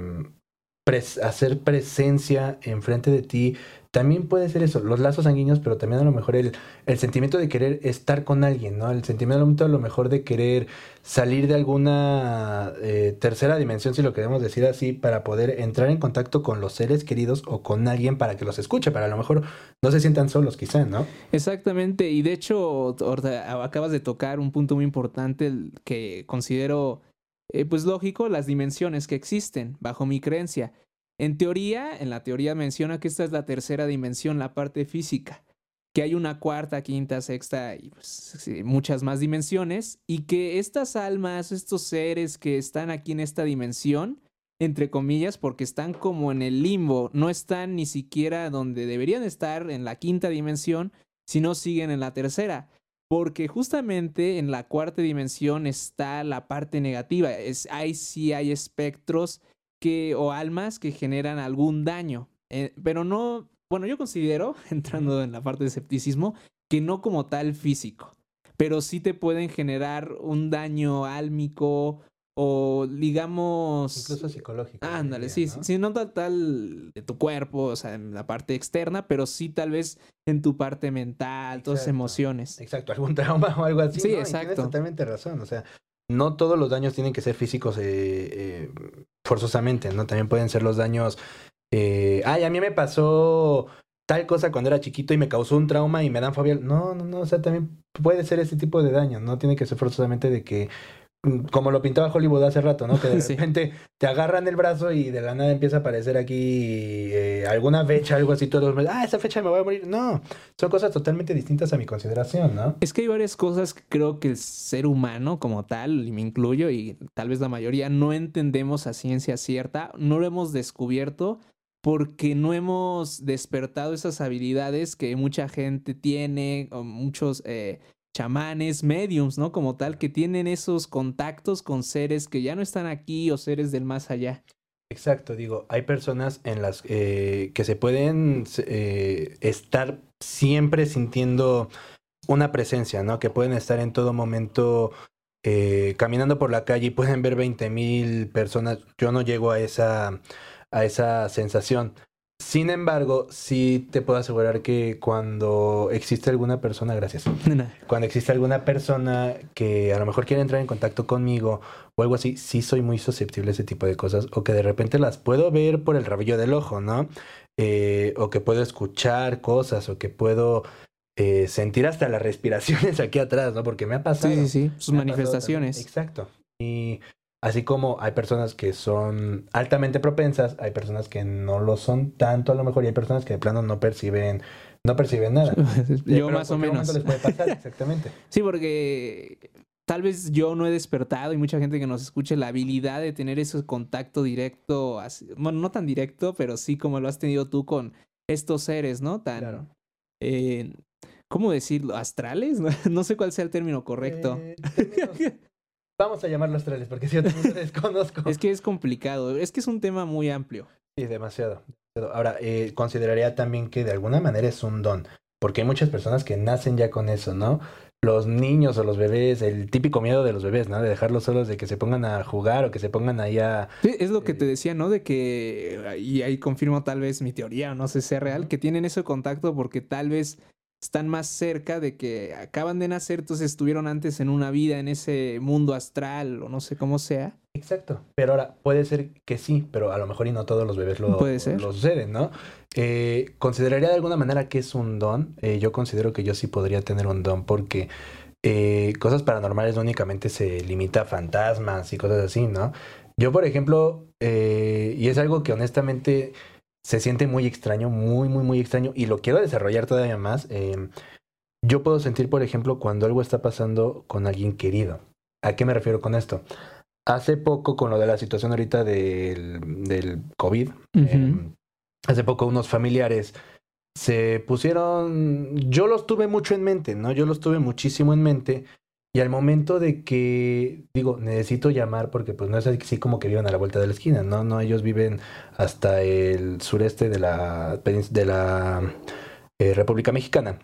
hacer presencia enfrente de ti, también puede ser eso, los lazos sanguíneos, pero también a lo mejor el, el sentimiento de querer estar con alguien, ¿no? El sentimiento a lo mejor de querer salir de alguna eh, tercera dimensión, si lo queremos decir así, para poder entrar en contacto con los seres queridos o con alguien para que los escuche, para a lo mejor no se sientan solos quizá, ¿no? Exactamente, y de hecho acabas de tocar un punto muy importante que considero eh, pues lógico, las dimensiones que existen, bajo mi creencia. En teoría, en la teoría menciona que esta es la tercera dimensión, la parte física, que hay una cuarta, quinta, sexta y pues, muchas más dimensiones, y que estas almas, estos seres que están aquí en esta dimensión, entre comillas, porque están como en el limbo, no están ni siquiera donde deberían estar en la quinta dimensión, sino siguen en la tercera. Porque justamente en la cuarta dimensión está la parte negativa. Es, ahí sí hay espectros que, o almas que generan algún daño. Eh, pero no, bueno, yo considero, entrando en la parte de escepticismo, que no como tal físico, pero sí te pueden generar un daño álmico o digamos... Incluso psicológico. Ándale, sí, sí, no tal, tal de tu cuerpo, o sea, en la parte externa, pero sí tal vez en tu parte mental, todas todas emociones. Exacto, algún trauma o algo así. Sí, exacto. tienes totalmente razón, o sea, no todos los daños tienen que ser físicos eh, eh, forzosamente, ¿no? También pueden ser los daños. Eh, ay, a mí me pasó tal cosa cuando era chiquito y me causó un trauma y me dan fobia. No, no, no, o sea, también puede ser ese tipo de daño, no tiene que ser forzosamente de que como lo pintaba Hollywood hace rato, ¿no? Que de repente te agarran el brazo y de la nada empieza a aparecer aquí eh, alguna fecha, algo así, todos ah, esa fecha me voy a morir. No, son cosas totalmente distintas a mi consideración, ¿no? Es que hay varias cosas que creo que el ser humano como tal, y me incluyo, y tal vez la mayoría, no entendemos a ciencia cierta, no lo hemos descubierto porque no hemos despertado esas habilidades que mucha gente tiene, o muchos... Eh, chamanes, mediums, ¿no? Como tal, que tienen esos contactos con seres que ya no están aquí o seres del más allá. Exacto, digo, hay personas en las eh, que se pueden eh, estar siempre sintiendo una presencia, ¿no? Que pueden estar en todo momento eh, caminando por la calle y pueden ver 20 mil personas. Yo no llego a esa, a esa sensación. Sin embargo, sí te puedo asegurar que cuando existe alguna persona, gracias, cuando existe alguna persona que a lo mejor quiere entrar en contacto conmigo o algo así, sí soy muy susceptible a ese tipo de cosas o que de repente las puedo ver por el rabillo del ojo, ¿no? Eh, o que puedo escuchar cosas o que puedo eh, sentir hasta las respiraciones aquí atrás, ¿no? Porque me ha pasado. Sí, sí, sí, sus manifestaciones. Exacto. Y así como hay personas que son altamente propensas, hay personas que no lo son tanto a lo mejor y hay personas que de plano no perciben no perciben nada. yo más o menos. les puede pasar, exactamente. sí, porque tal vez yo no he despertado y mucha gente que nos escuche la habilidad de tener ese contacto directo, bueno, no tan directo, pero sí como lo has tenido tú con estos seres, ¿no? Tan, claro. Eh, ¿cómo decirlo? ¿Astrales? No, sé cuál sea el término correcto. Eh, vamos a llamarlo astrales porque si yo desconozco. es que es complicado, es que es un tema muy amplio. Sí, demasiado. Ahora, eh, consideraría también que de alguna manera es un don, porque hay muchas personas que nacen ya con eso, ¿no? Los niños o los bebés, el típico miedo de los bebés, ¿no? De dejarlos solos, de que se pongan a jugar o que se pongan ahí a... Sí, es lo que te decía, ¿no? De que, y ahí confirmo tal vez mi teoría, o no sé si sea real, que tienen ese contacto porque tal vez están más cerca de que acaban de nacer, entonces estuvieron antes en una vida en ese mundo astral o no sé cómo sea. Exacto. Pero ahora, puede ser que sí, pero a lo mejor y no todos los bebés lo, puede ser. lo suceden, ¿no? Eh, consideraría de alguna manera que es un don. Eh, yo considero que yo sí podría tener un don porque eh, cosas paranormales no únicamente se limita a fantasmas y cosas así, ¿no? Yo, por ejemplo, y es algo que honestamente se siente muy extraño, muy, muy, muy extraño, y lo quiero desarrollar todavía más. Em, yo puedo sentir, por ejemplo, cuando algo está pasando con alguien querido. ¿A qué me refiero con esto? Hace poco, con lo de la situación ahorita del, del COVID, em, hace poco unos familiares se pusieron, yo los tuve mucho en mente, ¿no? Yo los tuve muchísimo en mente y al momento de que, digo, necesito llamar, porque pues no es así como que viven a la vuelta de la esquina, ¿no? No, ellos viven hasta el sureste de la, de la eh, República Mexicana.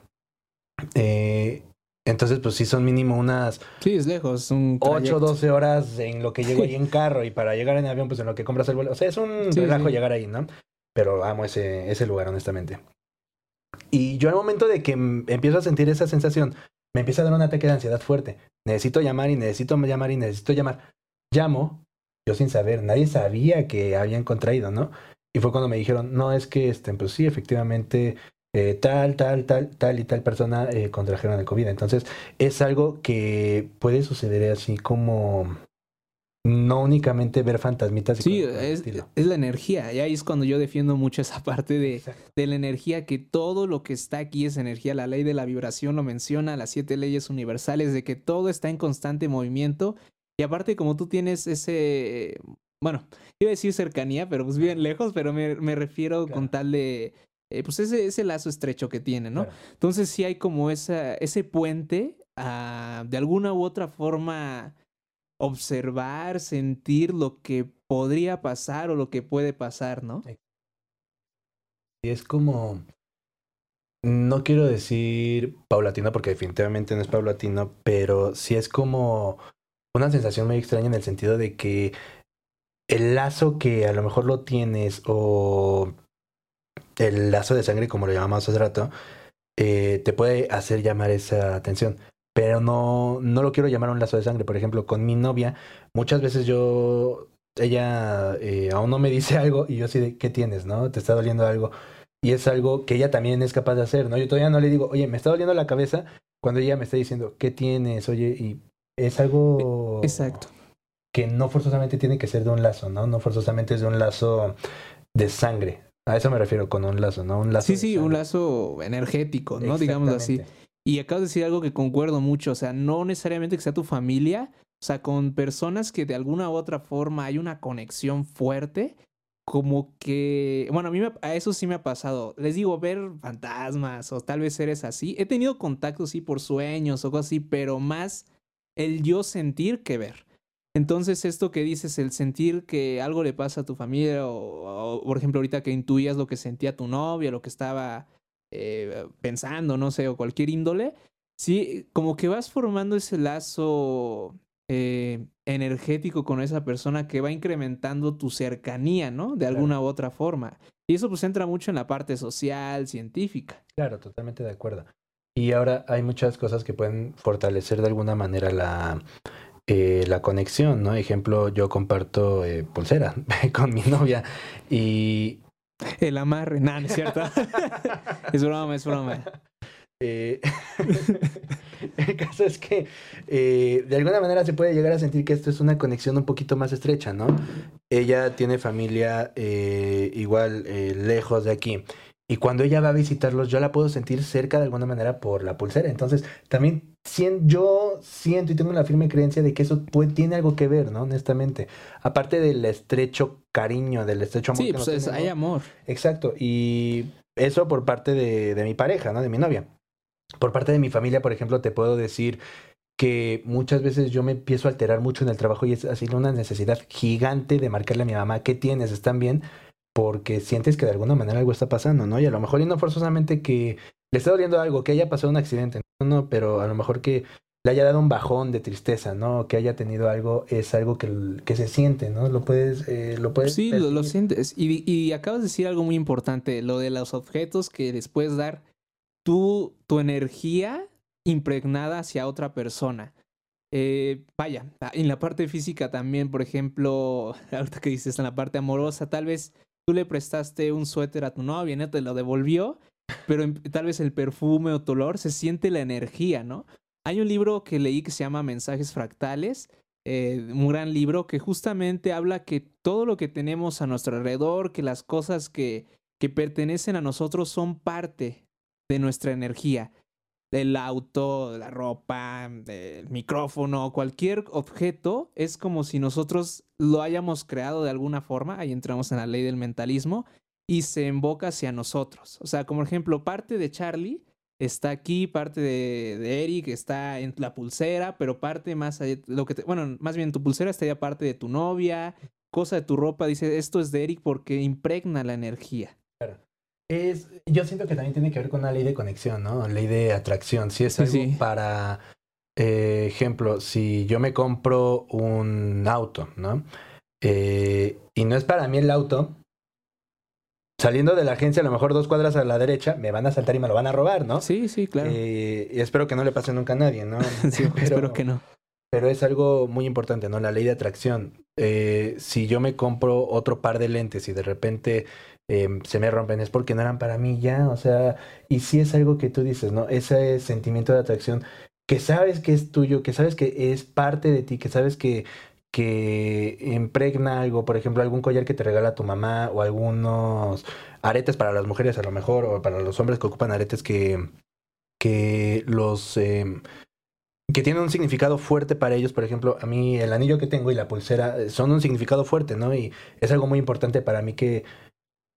Eh, entonces, pues sí son mínimo unas... Sí, es lejos, un 8 o 12 horas en lo que llego ahí en carro y para llegar en avión, pues en lo que compras el vuelo. O sea, es un relajo llegar ahí, ¿no? Pero amo ese, ese lugar, honestamente. Y yo al momento de que empiezo a sentir esa sensación me empieza a dar un ataque de ansiedad fuerte. Necesito llamar y necesito llamar y necesito llamar. Llamo, yo sin saber, nadie sabía que habían contraído, ¿no? Y fue cuando me dijeron, no, es que, este, pues sí, efectivamente, eh, tal, tal, tal, tal y tal persona eh, contrajeron el COVID. Entonces, es algo que puede suceder así como no únicamente ver fantasmitas. sí, es, es, la energía. Y ahí es cuando yo defiendo mucho esa parte de, de, la energía, que todo lo que está aquí es energía. La ley de la vibración lo menciona, las siete leyes universales, de que todo está en constante movimiento. Y aparte, como tú tienes ese, bueno, iba a decir cercanía, pero pues bien lejos, pero me, me refiero con tal de, eh, pues ese, ese lazo estrecho que tiene, ¿no? Entonces sí hay como esa, ese puente, a, de alguna u otra forma observar, sentir lo que podría pasar o lo que puede pasar, ¿no? Y es como, no quiero decir paulatino porque definitivamente no es paulatino, pero sí es como una sensación muy extraña en el sentido de que el lazo que a lo mejor lo tienes o el lazo de sangre, como lo llamamos hace rato, eh, te puede hacer llamar esa atención pero no, no lo quiero llamar un lazo de sangre. Por ejemplo, con mi novia, muchas veces yo, ella eh, aún no me dice algo y yo así de, ¿qué tienes, no? ¿Te está doliendo algo? Y es algo que ella también es capaz de hacer, ¿no? Yo todavía no le digo, oye, me está doliendo la cabeza, cuando ella me está diciendo, ¿qué tienes? Oye, y es algo... Exacto. Que no forzosamente tiene que ser de un lazo, ¿no? No forzosamente es de un lazo de sangre. A eso me refiero con un lazo, ¿no? Un lazo. Sí, sí, un lazo energético, ¿no? Digamos así. Y acabas de decir algo que concuerdo mucho, o sea, no necesariamente que sea tu familia, o sea, con personas que de alguna u otra forma hay una conexión fuerte, como que, bueno, a mí a eso sí me ha pasado. Les digo, ver fantasmas o tal vez seres así. He tenido contactos, sí, por sueños o algo así, pero más el yo sentir que ver. Entonces, esto que dices, el sentir que algo le pasa a tu familia, o, por ejemplo, ahorita que intuías lo que sentía tu novia, lo que estaba eh, pensando, no sé, o cualquier índole, sí, como que vas formando ese lazo eh, energético con esa persona que va incrementando tu cercanía, ¿no? De alguna u otra forma. Y eso pues entra mucho en la parte social, científica. Claro, totalmente de acuerdo. Y ahora hay muchas cosas que pueden fortalecer de alguna manera la, eh, la conexión, ¿no? Ejemplo, yo comparto eh, pulsera con mi novia y... El amarre, nada, ¿no es cierto? es broma, es broma. Eh, el caso es que eh, de alguna manera se puede llegar a sentir que esto es una conexión un poquito más estrecha, ¿no? Ella tiene familia eh, igual lejos de aquí. Y cuando ella va a visitarlos, yo la puedo sentir cerca de alguna manera por la pulsera. Entonces, también yo siento y tengo la firme creencia de que eso tiene algo que ver, ¿no? Honestamente. Aparte del estrecho cariño, del estrecho amor. Sí, pues hay amor. Exacto. Y eso por parte de, de mi pareja, ¿no? De mi novia. Por parte de mi familia, por ejemplo, te puedo decir que muchas veces yo me empiezo a alterar mucho en el trabajo y es así una necesidad gigante de marcarle a mi mamá, ¿qué tienes? ¿Están bien? Porque sientes que de alguna manera algo está pasando, ¿no? Y a lo mejor y no forzosamente que le esté doliendo algo, que haya pasado un accidente, no, no, pero a lo mejor que le haya dado un bajón de tristeza, ¿no? Que haya tenido algo, es algo que, que se siente, ¿no? Lo puedes, eh, lo puedes. Sí, lo, lo, sientes. Y, y acabas de decir algo muy importante, lo de los objetos que después dar tu, tu energía impregnada hacia otra persona. Eh, vaya, en la parte física también, por ejemplo, ahorita que dices en la parte amorosa, tal vez tú le prestaste un suéter a tu novia, ¿no? Te lo devolvió, pero tal vez el perfume o tu olor se siente la energía, ¿no? Hay un libro que leí que se llama Mensajes Fractales, eh, un gran libro que justamente habla que todo lo que tenemos a nuestro alrededor, que las cosas que, que pertenecen a nosotros son parte de nuestra energía. El auto, la ropa, el micrófono, cualquier objeto es como si nosotros lo hayamos creado de alguna forma, ahí entramos en la ley del mentalismo, y se invoca hacia nosotros. O sea, como ejemplo, parte de Charlie está aquí, parte de, Eric está en la pulsera, pero parte más allá, lo que bueno, más bien tu pulsera estaría parte de tu novia, cosa de tu ropa, dice, esto es de Eric porque impregna la energía. Es, yo siento que también tiene que ver con una ley de conexión, ¿no? Ley de atracción. Si es algo para, eh, ejemplo, si yo me compro un auto, ¿no? Eh, y no es para mí el auto, saliendo de la agencia, a lo mejor dos cuadras a la derecha, me van a saltar y me lo van a robar, ¿no? Sí, sí, claro. Eh, y espero que no le pase nunca a nadie, ¿no? sí, espero que no. Pero es algo muy importante, ¿no? La ley de atracción. si yo me compro otro par de lentes y de repente Em, se me rompen, es porque no eran para mí ya, o sea, y si es algo que tú dices, ¿no? Ese sentimiento de atracción que sabes que es tuyo, que sabes que es parte de ti, que sabes que, que impregna algo, por ejemplo, algún collar que te regala tu mamá o algunos aretes para las mujeres a lo mejor, o para los hombres que ocupan aretes que, que los... Eh, que tienen un significado fuerte para ellos, por ejemplo, a mí el anillo que tengo y la pulsera eh, son un significado fuerte, ¿no? Y es algo muy importante para mí que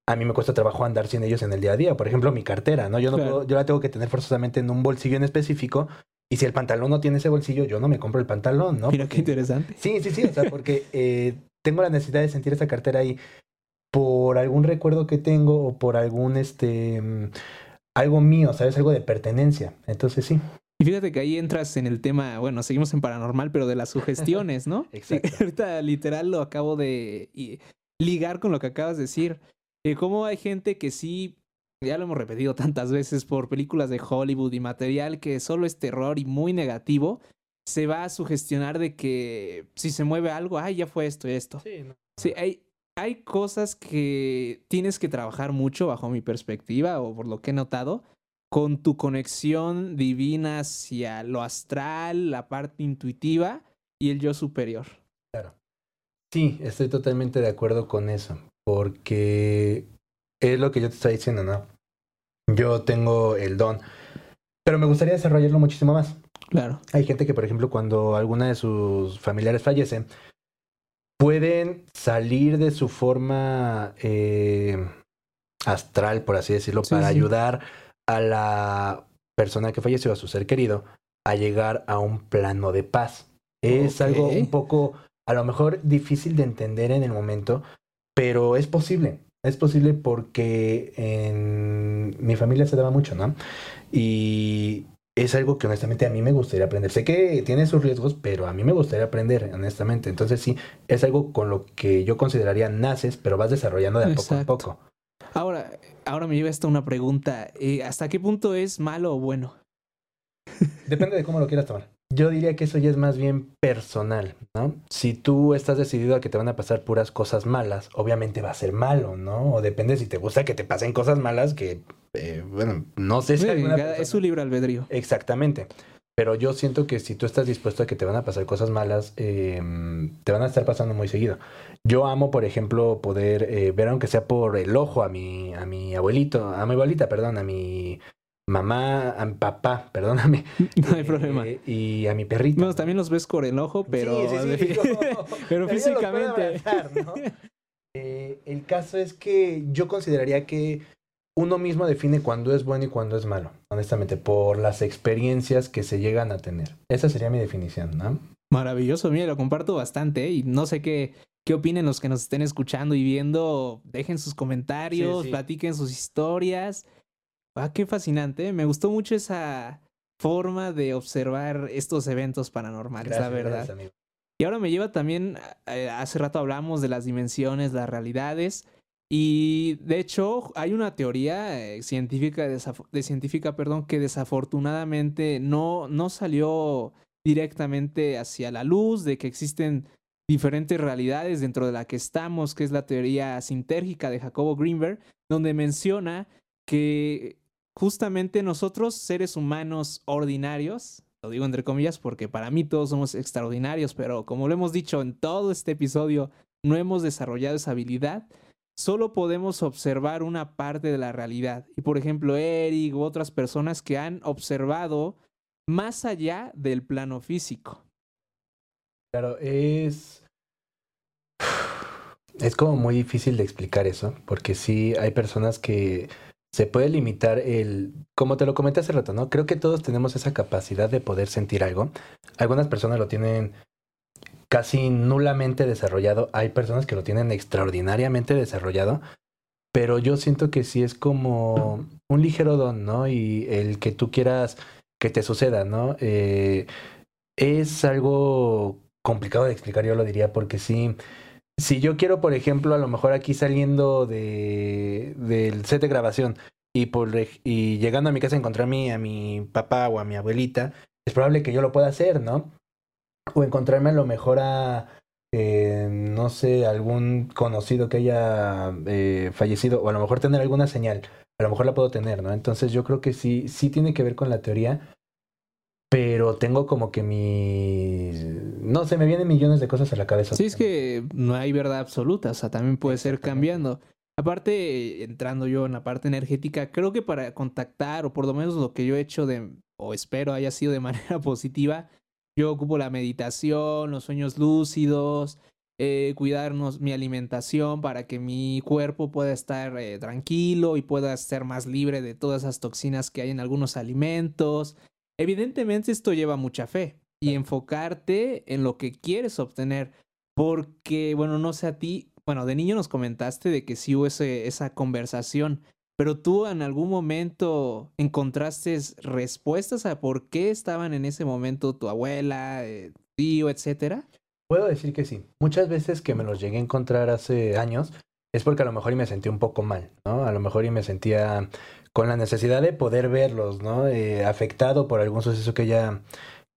a mí me cuesta trabajo andar sin ellos en el día a día. Por ejemplo, mi cartera, ¿no? Yo no puedo, yo la tengo que tener forzosamente en un bolsillo en específico. Y si el pantalón no tiene ese bolsillo, yo no me compro el pantalón, ¿no? Mira qué interesante. Sí, sí, sí. O sea, porque eh, tengo la necesidad de sentir esa cartera ahí por algún recuerdo que tengo o por algún, este, mm, algo mío, ¿sabes? Algo de pertenencia. Entonces, sí. Y fíjate que ahí entras en el tema, bueno, seguimos en paranormal, pero de las sugestiones, ¿no? Exacto. ahorita literal lo acabo de ligar con lo que acabas de decir. Y cómo hay gente que sí, ya lo hemos repetido tantas veces por películas de Hollywood y material que solo es terror y muy negativo, se va a sugestionar de que si se mueve algo, ay, ya fue esto y esto. Sí, no. sí hay, hay cosas que tienes que trabajar mucho bajo mi perspectiva o por lo que he notado con tu conexión divina hacia lo astral, la parte intuitiva y el yo superior. Claro. Sí, estoy totalmente de acuerdo con eso porque es lo que yo te estoy diciendo, ¿no? Yo tengo el don, pero me gustaría desarrollarlo muchísimo más. Claro. Hay gente que, por ejemplo, cuando alguna de sus familiares fallece, pueden salir de su forma eh, astral, por así decirlo, para ayudar a la persona que falleció, a su ser querido, a llegar a un plano de paz. Es algo un poco a lo mejor difícil de entender en el momento, pero es posible. Es posible porque en mi familia se daba mucho, ¿no? Y es algo que honestamente a mí me gustaría aprender. Sé que tiene sus riesgos, pero a mí me gustaría aprender, honestamente. Entonces sí, es algo con lo que yo consideraría naces, pero vas desarrollando de poco a poco. Ahora, ahora me lleva esta una pregunta. Eh, ¿Hasta qué punto es malo o bueno? Depende de cómo lo quieras tomar. Yo diría que eso ya es más bien personal, ¿no? Si tú estás decidido a que te van a pasar puras cosas malas, obviamente va a ser malo, ¿no? O depende si te gusta que te pasen cosas malas, que, eh, bueno, no sé si... es su libre albedrío. Exactamente. Pero yo siento que si tú estás dispuesto a que te van a pasar cosas malas, em, te van a estar pasando muy seguido. Yo amo, por ejemplo, poder eh, ver, aunque sea por el ojo, a mi, a mi abuelito, a mi abuelita, perdón, a mi mamá, a mi papá, perdóname. No hay problema. Eh, y a mi perrito. Bueno, también los ves con el ojo, pero, pero físicamente. Eh, el caso es que yo consideraría que uno mismo define cuándo es bueno y cuándo es malo, honestamente, por las experiencias que se llegan a tener. Esa sería mi definición, ¿no? Maravilloso, mira, lo comparto bastante ¿eh? y no sé qué, qué opinen los que nos estén escuchando y viendo. Dejen sus comentarios, platiquen sus historias. Ah, qué fascinante. Me gustó mucho esa forma de observar estos eventos paranormales, la verdad. y ahora me lleva también, eh, hace rato hablamos de las dimensiones, las realidades. Y de hecho, hay una teoría eh, científica, de científica perdón, que desafortunadamente no, no salió directamente hacia la luz, de que existen diferentes realidades dentro de la que estamos, que es la teoría sintérgica de Jacobo Greenberg, donde menciona que justamente nosotros, seres humanos ordinarios, lo digo entre comillas porque para mí todos somos extraordinarios, pero como lo hemos dicho en todo este episodio, no hemos desarrollado esa habilidad, solo podemos observar una parte de la realidad. Y por ejemplo, Eric u otras personas que han observado más allá del plano físico. Claro, es... Es como muy difícil de explicar eso, porque sí hay personas que se puede limitar el, como te lo comenté hace rato, ¿no? Creo que todos tenemos esa capacidad de poder sentir algo. Algunas personas lo tienen casi nulamente desarrollado, hay personas que lo tienen extraordinariamente desarrollado, pero yo siento que sí es como un ligero don, ¿no? Y el que tú quieras que te suceda, ¿no? Eh, es algo complicado de explicar, yo lo diría, porque sí si yo quiero, por ejemplo, a lo mejor aquí saliendo de, del set de grabación y, por, y llegando a mi casa encontrar a mi, a mi papá o a mi abuelita, es probable que yo lo pueda hacer, ¿no? O encontrarme a lo mejor a, eh, no sé, algún conocido que haya eh, fallecido, o a lo mejor tener alguna señal, a lo mejor la puedo tener, ¿no? Entonces yo creo que sí, sí tiene que ver con la teoría, pero tengo como que mi... No sé, me vienen millones de cosas a la cabeza. Sí, es que no hay verdad absoluta, o sea, también puede ser cambiando. Aparte, entrando yo en la parte energética, creo que para contactar, o por lo menos lo que yo he hecho de, o espero haya sido de manera positiva, yo ocupo la meditación, los sueños lúcidos, eh, cuidarnos mi alimentación para que mi cuerpo pueda estar eh, tranquilo y pueda ser más libre de todas esas toxinas que hay en algunos alimentos. Evidentemente esto lleva mucha fe y enfocarte en lo que quieres obtener. Porque, bueno, no sé a ti, bueno, de niño nos comentaste de que sí hubo esa conversación, pero tú en algún momento encontraste respuestas a por qué estaban en ese momento tu abuela, eh, tío, etcétera. Puedo decir que sí. Muchas veces que me los llegué a encontrar hace años es porque a lo mejor y me sentí un poco mal, ¿no? A lo mejor y me sentía con la necesidad de poder verlos, ¿no? Eh, afectado por algún suceso que haya,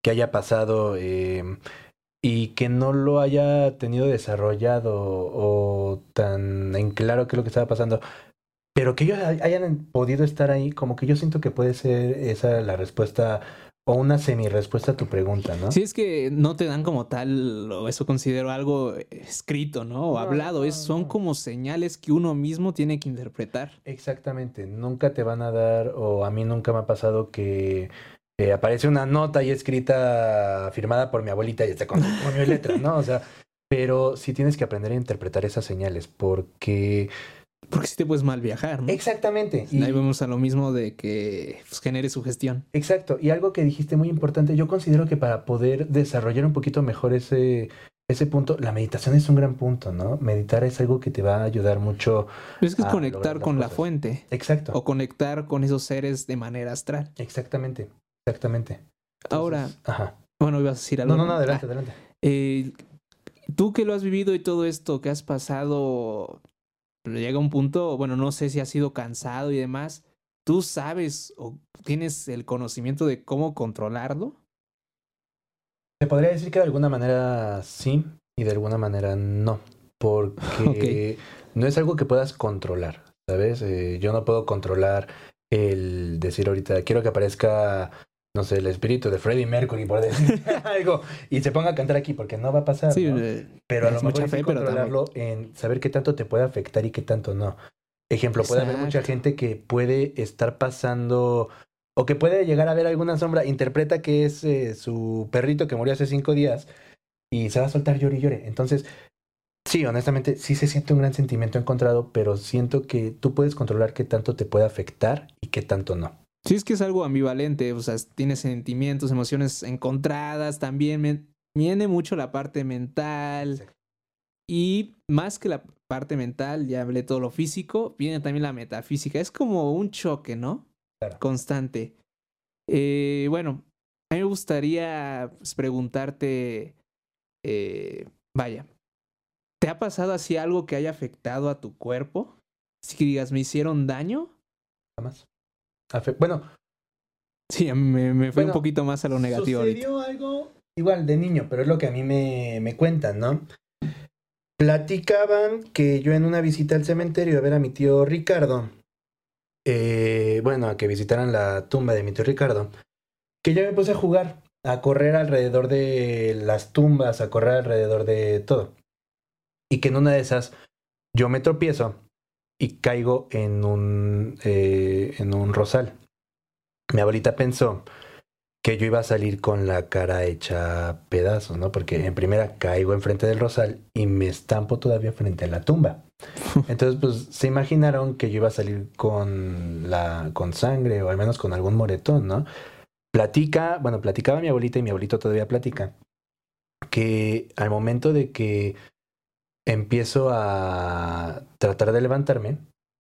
que haya pasado eh, y que no lo haya tenido desarrollado o tan en claro qué es lo que estaba pasando, pero que ellos hayan podido estar ahí, como que yo siento que puede ser esa la respuesta o una semi-respuesta a tu pregunta, ¿no? Sí, es que no te dan como tal, o eso considero algo escrito, ¿no? O hablado, es, son como señales que uno mismo tiene que interpretar. Exactamente, nunca te van a dar, o a mí nunca me ha pasado que aparece una nota y escrita, firmada por mi abuelita y está con, con mi letra, ¿no? O sea, pero sí tienes que aprender a interpretar esas señales, porque porque si te puedes mal viajar, ¿no? Exactamente. Y ahí vemos a lo mismo de que pues, genere su gestión. Exacto. Y algo que dijiste muy importante, yo considero que para poder desarrollar un poquito mejor ese, ese punto, la meditación es un gran punto, ¿no? Meditar es algo que te va a ayudar mucho. Es que es conectar con la fuente Exacto. o conectar con esos seres de manera astral. Exactamente. Exactamente. Ahora, Ajá. bueno, ibas a decir algo. No, no, no, adelante, Ah, adelante. eh, tú que lo has vivido y todo esto que has pasado, llega un punto, bueno, no sé si has sido cansado y demás, ¿tú sabes o tienes el conocimiento de cómo controlarlo? Se podría decir que de alguna manera sí y de alguna manera no. Porque no es algo que puedas controlar, ¿sabes? Eh, yo no puedo controlar el decir ahorita, quiero que aparezca, no sé, el espíritu de Freddie Mercury, por decir algo, y se ponga a cantar aquí, porque no va a pasar. Sí, ¿no? eh, Pero a lo mejor fe, pero controlarlo en saber qué tanto te puede afectar y qué tanto no. Ejemplo, puede haber mucha gente que puede estar pasando o que puede llegar a ver alguna sombra, interpreta que es eh, su perrito que murió hace cinco días y se va a soltar llore y llore. Entonces, sí, honestamente, sí se siente un gran sentimiento encontrado, pero siento que tú puedes controlar qué tanto te puede afectar y qué tanto no. Sí, es que es algo ambivalente, o sea, tiene sentimientos, emociones encontradas, también viene mucho la parte mental y más que la parte mental, ya hablé todo lo físico, viene también la metafísica, es como un choque, ¿no? Claro. Constante. Eh, bueno, a mí me gustaría pues, preguntarte, eh, vaya, ¿te ha pasado así algo que haya afectado a tu cuerpo? Si digas, ¿me hicieron daño? Nada más. Afe- Bueno, Sí, me, Bueno, un poquito más a lo negativo ahorita. Algo igual de niño, pero es lo que a mí me, me cuentan, ¿no? Platicaban que yo en una visita al cementerio a ver a mi tío Ricardo, eh, bueno, a que visitaran la tumba de mi tío Ricardo, que yo me puse a jugar, a correr alrededor de las tumbas, a correr alrededor de todo. Y que en una de esas yo me tropiezo y caigo en un, eh, en un rosal. Mi abuelita pensó que yo iba a salir con la cara hecha pedazos, ¿no? Porque en primera caigo enfrente del rosal y me estampo todavía frente a la tumba. Entonces, pues se imaginaron que yo iba a salir con la con sangre o al menos con algún moretón, ¿no? Platica, bueno, platicaba mi abuelita y mi abuelito todavía platica que al momento de que empiezo a tratar de levantarme,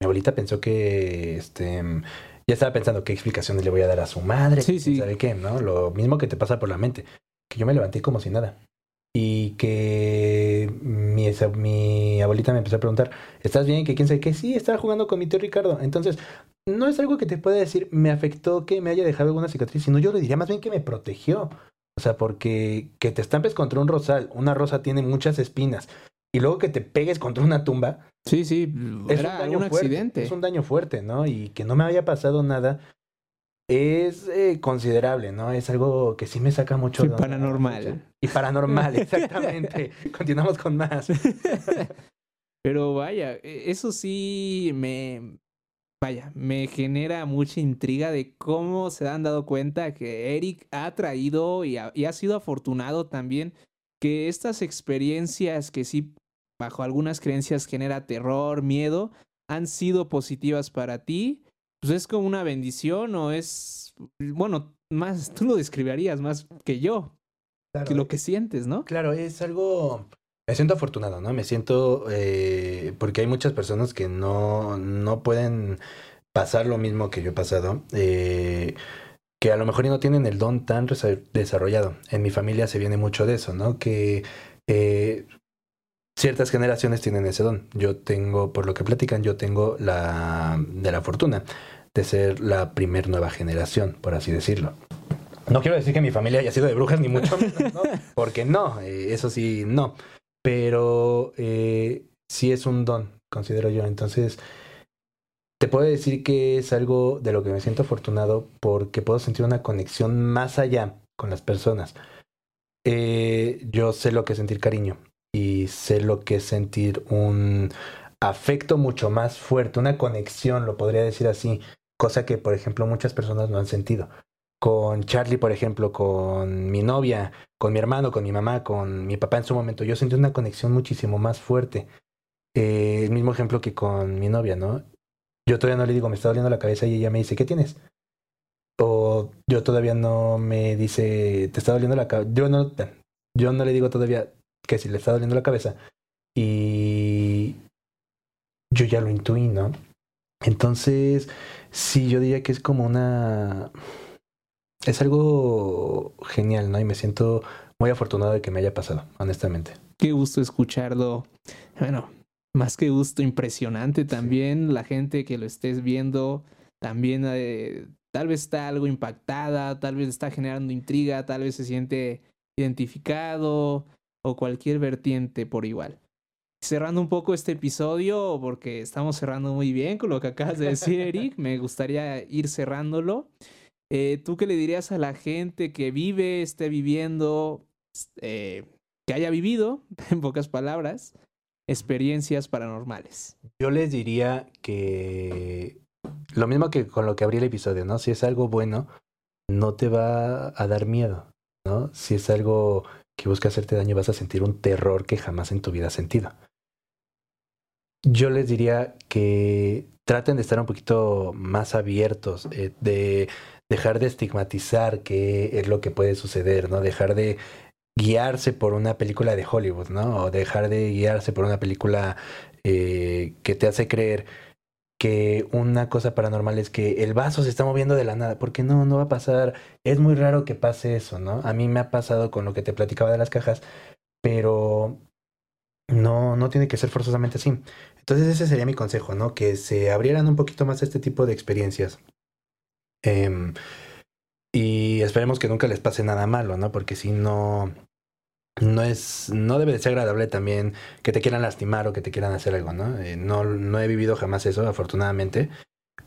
mi abuelita pensó que este ya estaba pensando qué explicaciones le voy a dar a su madre, Sí, sí. ¿sabe qué? ¿No? Lo mismo que te pasa por la mente, que yo me levanté como si nada. Y que mi, esa- mi abuelita me empezó a preguntar, ¿estás bien? Que quién sabe qué. Sí, estaba jugando con mi tío Ricardo. Entonces, no es algo que te pueda decir, me afectó que me haya dejado alguna cicatriz, sino yo le diría más bien que me protegió. O sea, porque que te estampes contra un rosal, una rosa tiene muchas espinas, y luego que te pegues contra una tumba, Sí, sí, es era un daño un fuerte, accidente. Es un daño fuerte, ¿no? Y que no me haya pasado nada es eh, considerable, ¿no? Es algo que sí me saca mucho. Sí, paranormal. mucho. Y paranormal, exactamente. Continuamos con más. Pero vaya, e- eso sí me, vaya, me genera mucha intriga de cómo se han dado cuenta que Eric ha traído y ha, y ha sido afortunado también que estas experiencias que sí, bajo algunas creencias genera terror, miedo, han sido positivas para ti. Pues es como una bendición o es, bueno, más, tú lo describirías más que yo, que lo que sientes, ¿no? Claro, es algo. Me siento afortunado, ¿no? Me siento. eh, porque hay muchas personas que no, no pueden pasar lo mismo que yo he pasado. eh, que a lo mejor no tienen el don tan desarrollado. En mi familia se viene mucho de eso, ¿no? Que eh, ciertas generaciones tienen ese don. Yo tengo, por lo que platican, yo tengo la de la fortuna de ser la primer nueva generación, por así decirlo. No quiero decir que mi familia haya sido de brujas, ni mucho menos, ¿no? Porque no, eh, eso sí, no. Pero eh, sí es un don, considero yo. Entonces, te puedo decir que es algo de lo que me siento afortunado porque puedo sentir una conexión más allá con las personas. Eh, yo sé lo que es sentir cariño sé lo que es sentir un afecto mucho más fuerte, una conexión, lo podría decir así, cosa que, por ejemplo, muchas personas no han sentido. Con Charlie, por ejemplo, con mi novia, con mi hermano, con mi mamá, con mi papá en su momento, yo sentí una conexión muchísimo más fuerte. Eh, el mismo ejemplo que con mi novia, ¿no? Yo todavía no le digo, me está doliendo la cabeza y ella me dice, ¿qué tienes? O yo todavía no me dice, te está doliendo la cabeza. Yo no, yo no le digo todavía, que si le está doliendo la cabeza. Y yo ya lo intuí, ¿no? Entonces, sí, yo diría que es como una... Es algo genial, ¿no? Y me siento muy afortunado de que me haya pasado, honestamente. Qué gusto escucharlo. Bueno, más que gusto, impresionante también. La gente que lo estés viendo también eh, tal vez está algo impactada, tal vez está generando intriga, tal vez se siente identificado o cualquier vertiente por igual. Cerrando un poco este episodio, porque estamos cerrando muy bien con lo que acabas de decir, Eric, me gustaría ir cerrándolo. Eh, ¿Tú qué le dirías a la gente que vive, esté viviendo, eh, que haya vivido, en pocas palabras, experiencias paranormales? Yo les diría que lo mismo que con lo que abrí el episodio, ¿no? Si es algo bueno, no te va a dar miedo, ¿no? Si es algo que busca hacerte daño, vas a sentir un terror que jamás en tu vida has sentido. Yo les diría que traten de estar un poquito más abiertos, eh, de dejar de estigmatizar qué es lo que puede suceder, ¿no? Dejar de guiarse por una película de Hollywood, ¿no? O dejar de guiarse por una película eh, que te hace creer que una cosa paranormal es que el vaso se está moviendo de la nada, porque no, no va a pasar, es muy raro que pase eso, ¿no? A mí me ha pasado con lo que te platicaba de las cajas, pero no, no tiene que ser forzosamente así. Entonces ese sería mi consejo, ¿no? Que se abrieran un poquito más este tipo de experiencias. Em, y esperemos que nunca les pase nada malo, ¿no? Porque si no, no es, no debe de ser agradable también que te quieran lastimar o que te quieran hacer algo, ¿no? Eh, no, no he vivido jamás eso, afortunadamente,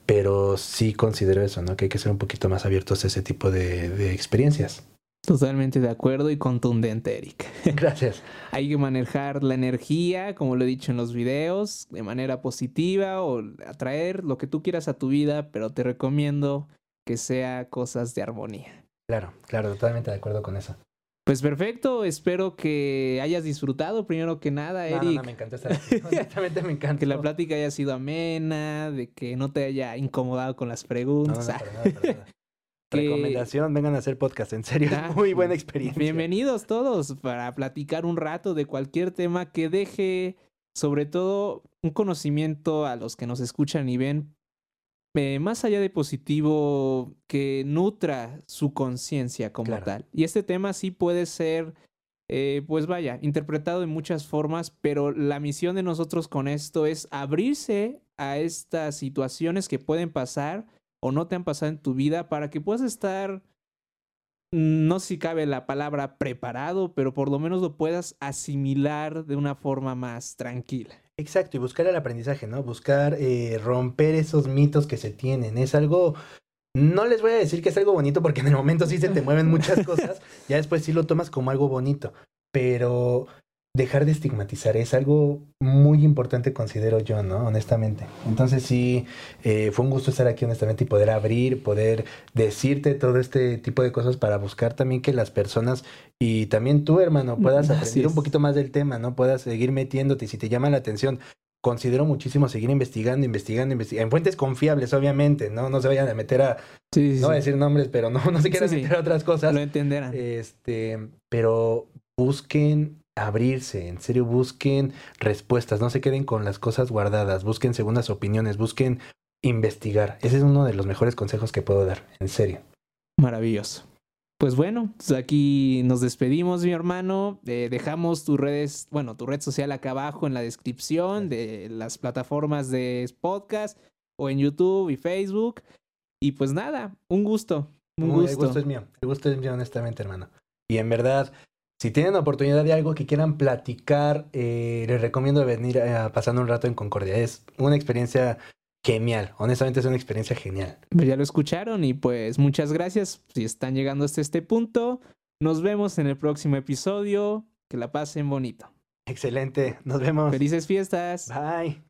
pero sí considero eso, ¿no? Que hay que ser un poquito más abiertos a ese tipo de, de experiencias. Totalmente de acuerdo y contundente, Eric. Gracias. Hay que manejar la energía, como lo he dicho en los videos, de manera positiva o atraer lo que tú quieras a tu vida, pero te recomiendo que sea cosas de armonía. Claro, claro, totalmente de acuerdo con eso. Pues perfecto, espero que hayas disfrutado primero que nada, Eric. No, no, me encantó estar aquí. Honestamente me encanta. que la plática haya sido amena, de que no te haya incomodado con las preguntas. No, no, para nada, para nada. Recomendación, vengan a hacer podcast, en serio, es muy buena experiencia. Bienvenidos todos para platicar un rato de cualquier tema que deje, sobre todo, un conocimiento a los que nos escuchan y ven, eh, más allá de positivo, que nutra su conciencia como tal. Y este tema sí puede ser, eh, pues vaya, interpretado de muchas formas, pero la misión de nosotros con esto es abrirse a estas situaciones que pueden pasar o no te han pasado en tu vida para que puedas estar, no sé si cabe la palabra preparado, pero por lo menos lo puedas asimilar de una forma más tranquila. Exacto, y buscar el aprendizaje, ¿no? Buscar eh, romper esos mitos que se tienen. Es algo, no les voy a decir que es algo bonito porque en el momento sí se te mueven muchas cosas, ya después sí lo tomas como algo bonito, pero dejar de estigmatizar es algo muy importante, considero yo, ¿no? Honestamente. Entonces sí, eh, fue un gusto estar aquí, honestamente, y poder abrir, poder decirte todo este tipo de cosas para buscar también que las personas y también tú, hermano, puedas aprender un poquito más del tema, ¿no? Puedas seguir metiéndote y si te llama la atención. Considero muchísimo seguir investigando, investigando, investigando. En fuentes confiables, obviamente, ¿no? No se vayan a meter a. no voy a decir nombres, pero no, no se quieran meter a otras cosas. Lo entenderán. Este, pero busquen abrirse, en serio busquen respuestas, no se queden con las cosas guardadas, busquen segundas opiniones, busquen investigar. Ese es uno de los mejores consejos que puedo dar, en serio. Maravilloso. Pues bueno, pues aquí nos despedimos, mi hermano. Eh, dejamos tus redes, bueno, tu red social acá abajo en la descripción de las plataformas de podcast o en YouTube y Facebook. Y pues nada, un gusto. Un gusto. El gusto es mío. El gusto es mío, honestamente, hermano. Y en verdad, si tienen oportunidad de algo que quieran platicar, eh, les recomiendo venir a pasando un rato en Concordia. Es una experiencia genial. Honestamente es una experiencia genial. Pues ya lo escucharon y pues muchas gracias si están llegando hasta este punto. Nos vemos en el próximo episodio. Que la pasen bonito. Excelente. Nos vemos. Felices fiestas. Bye.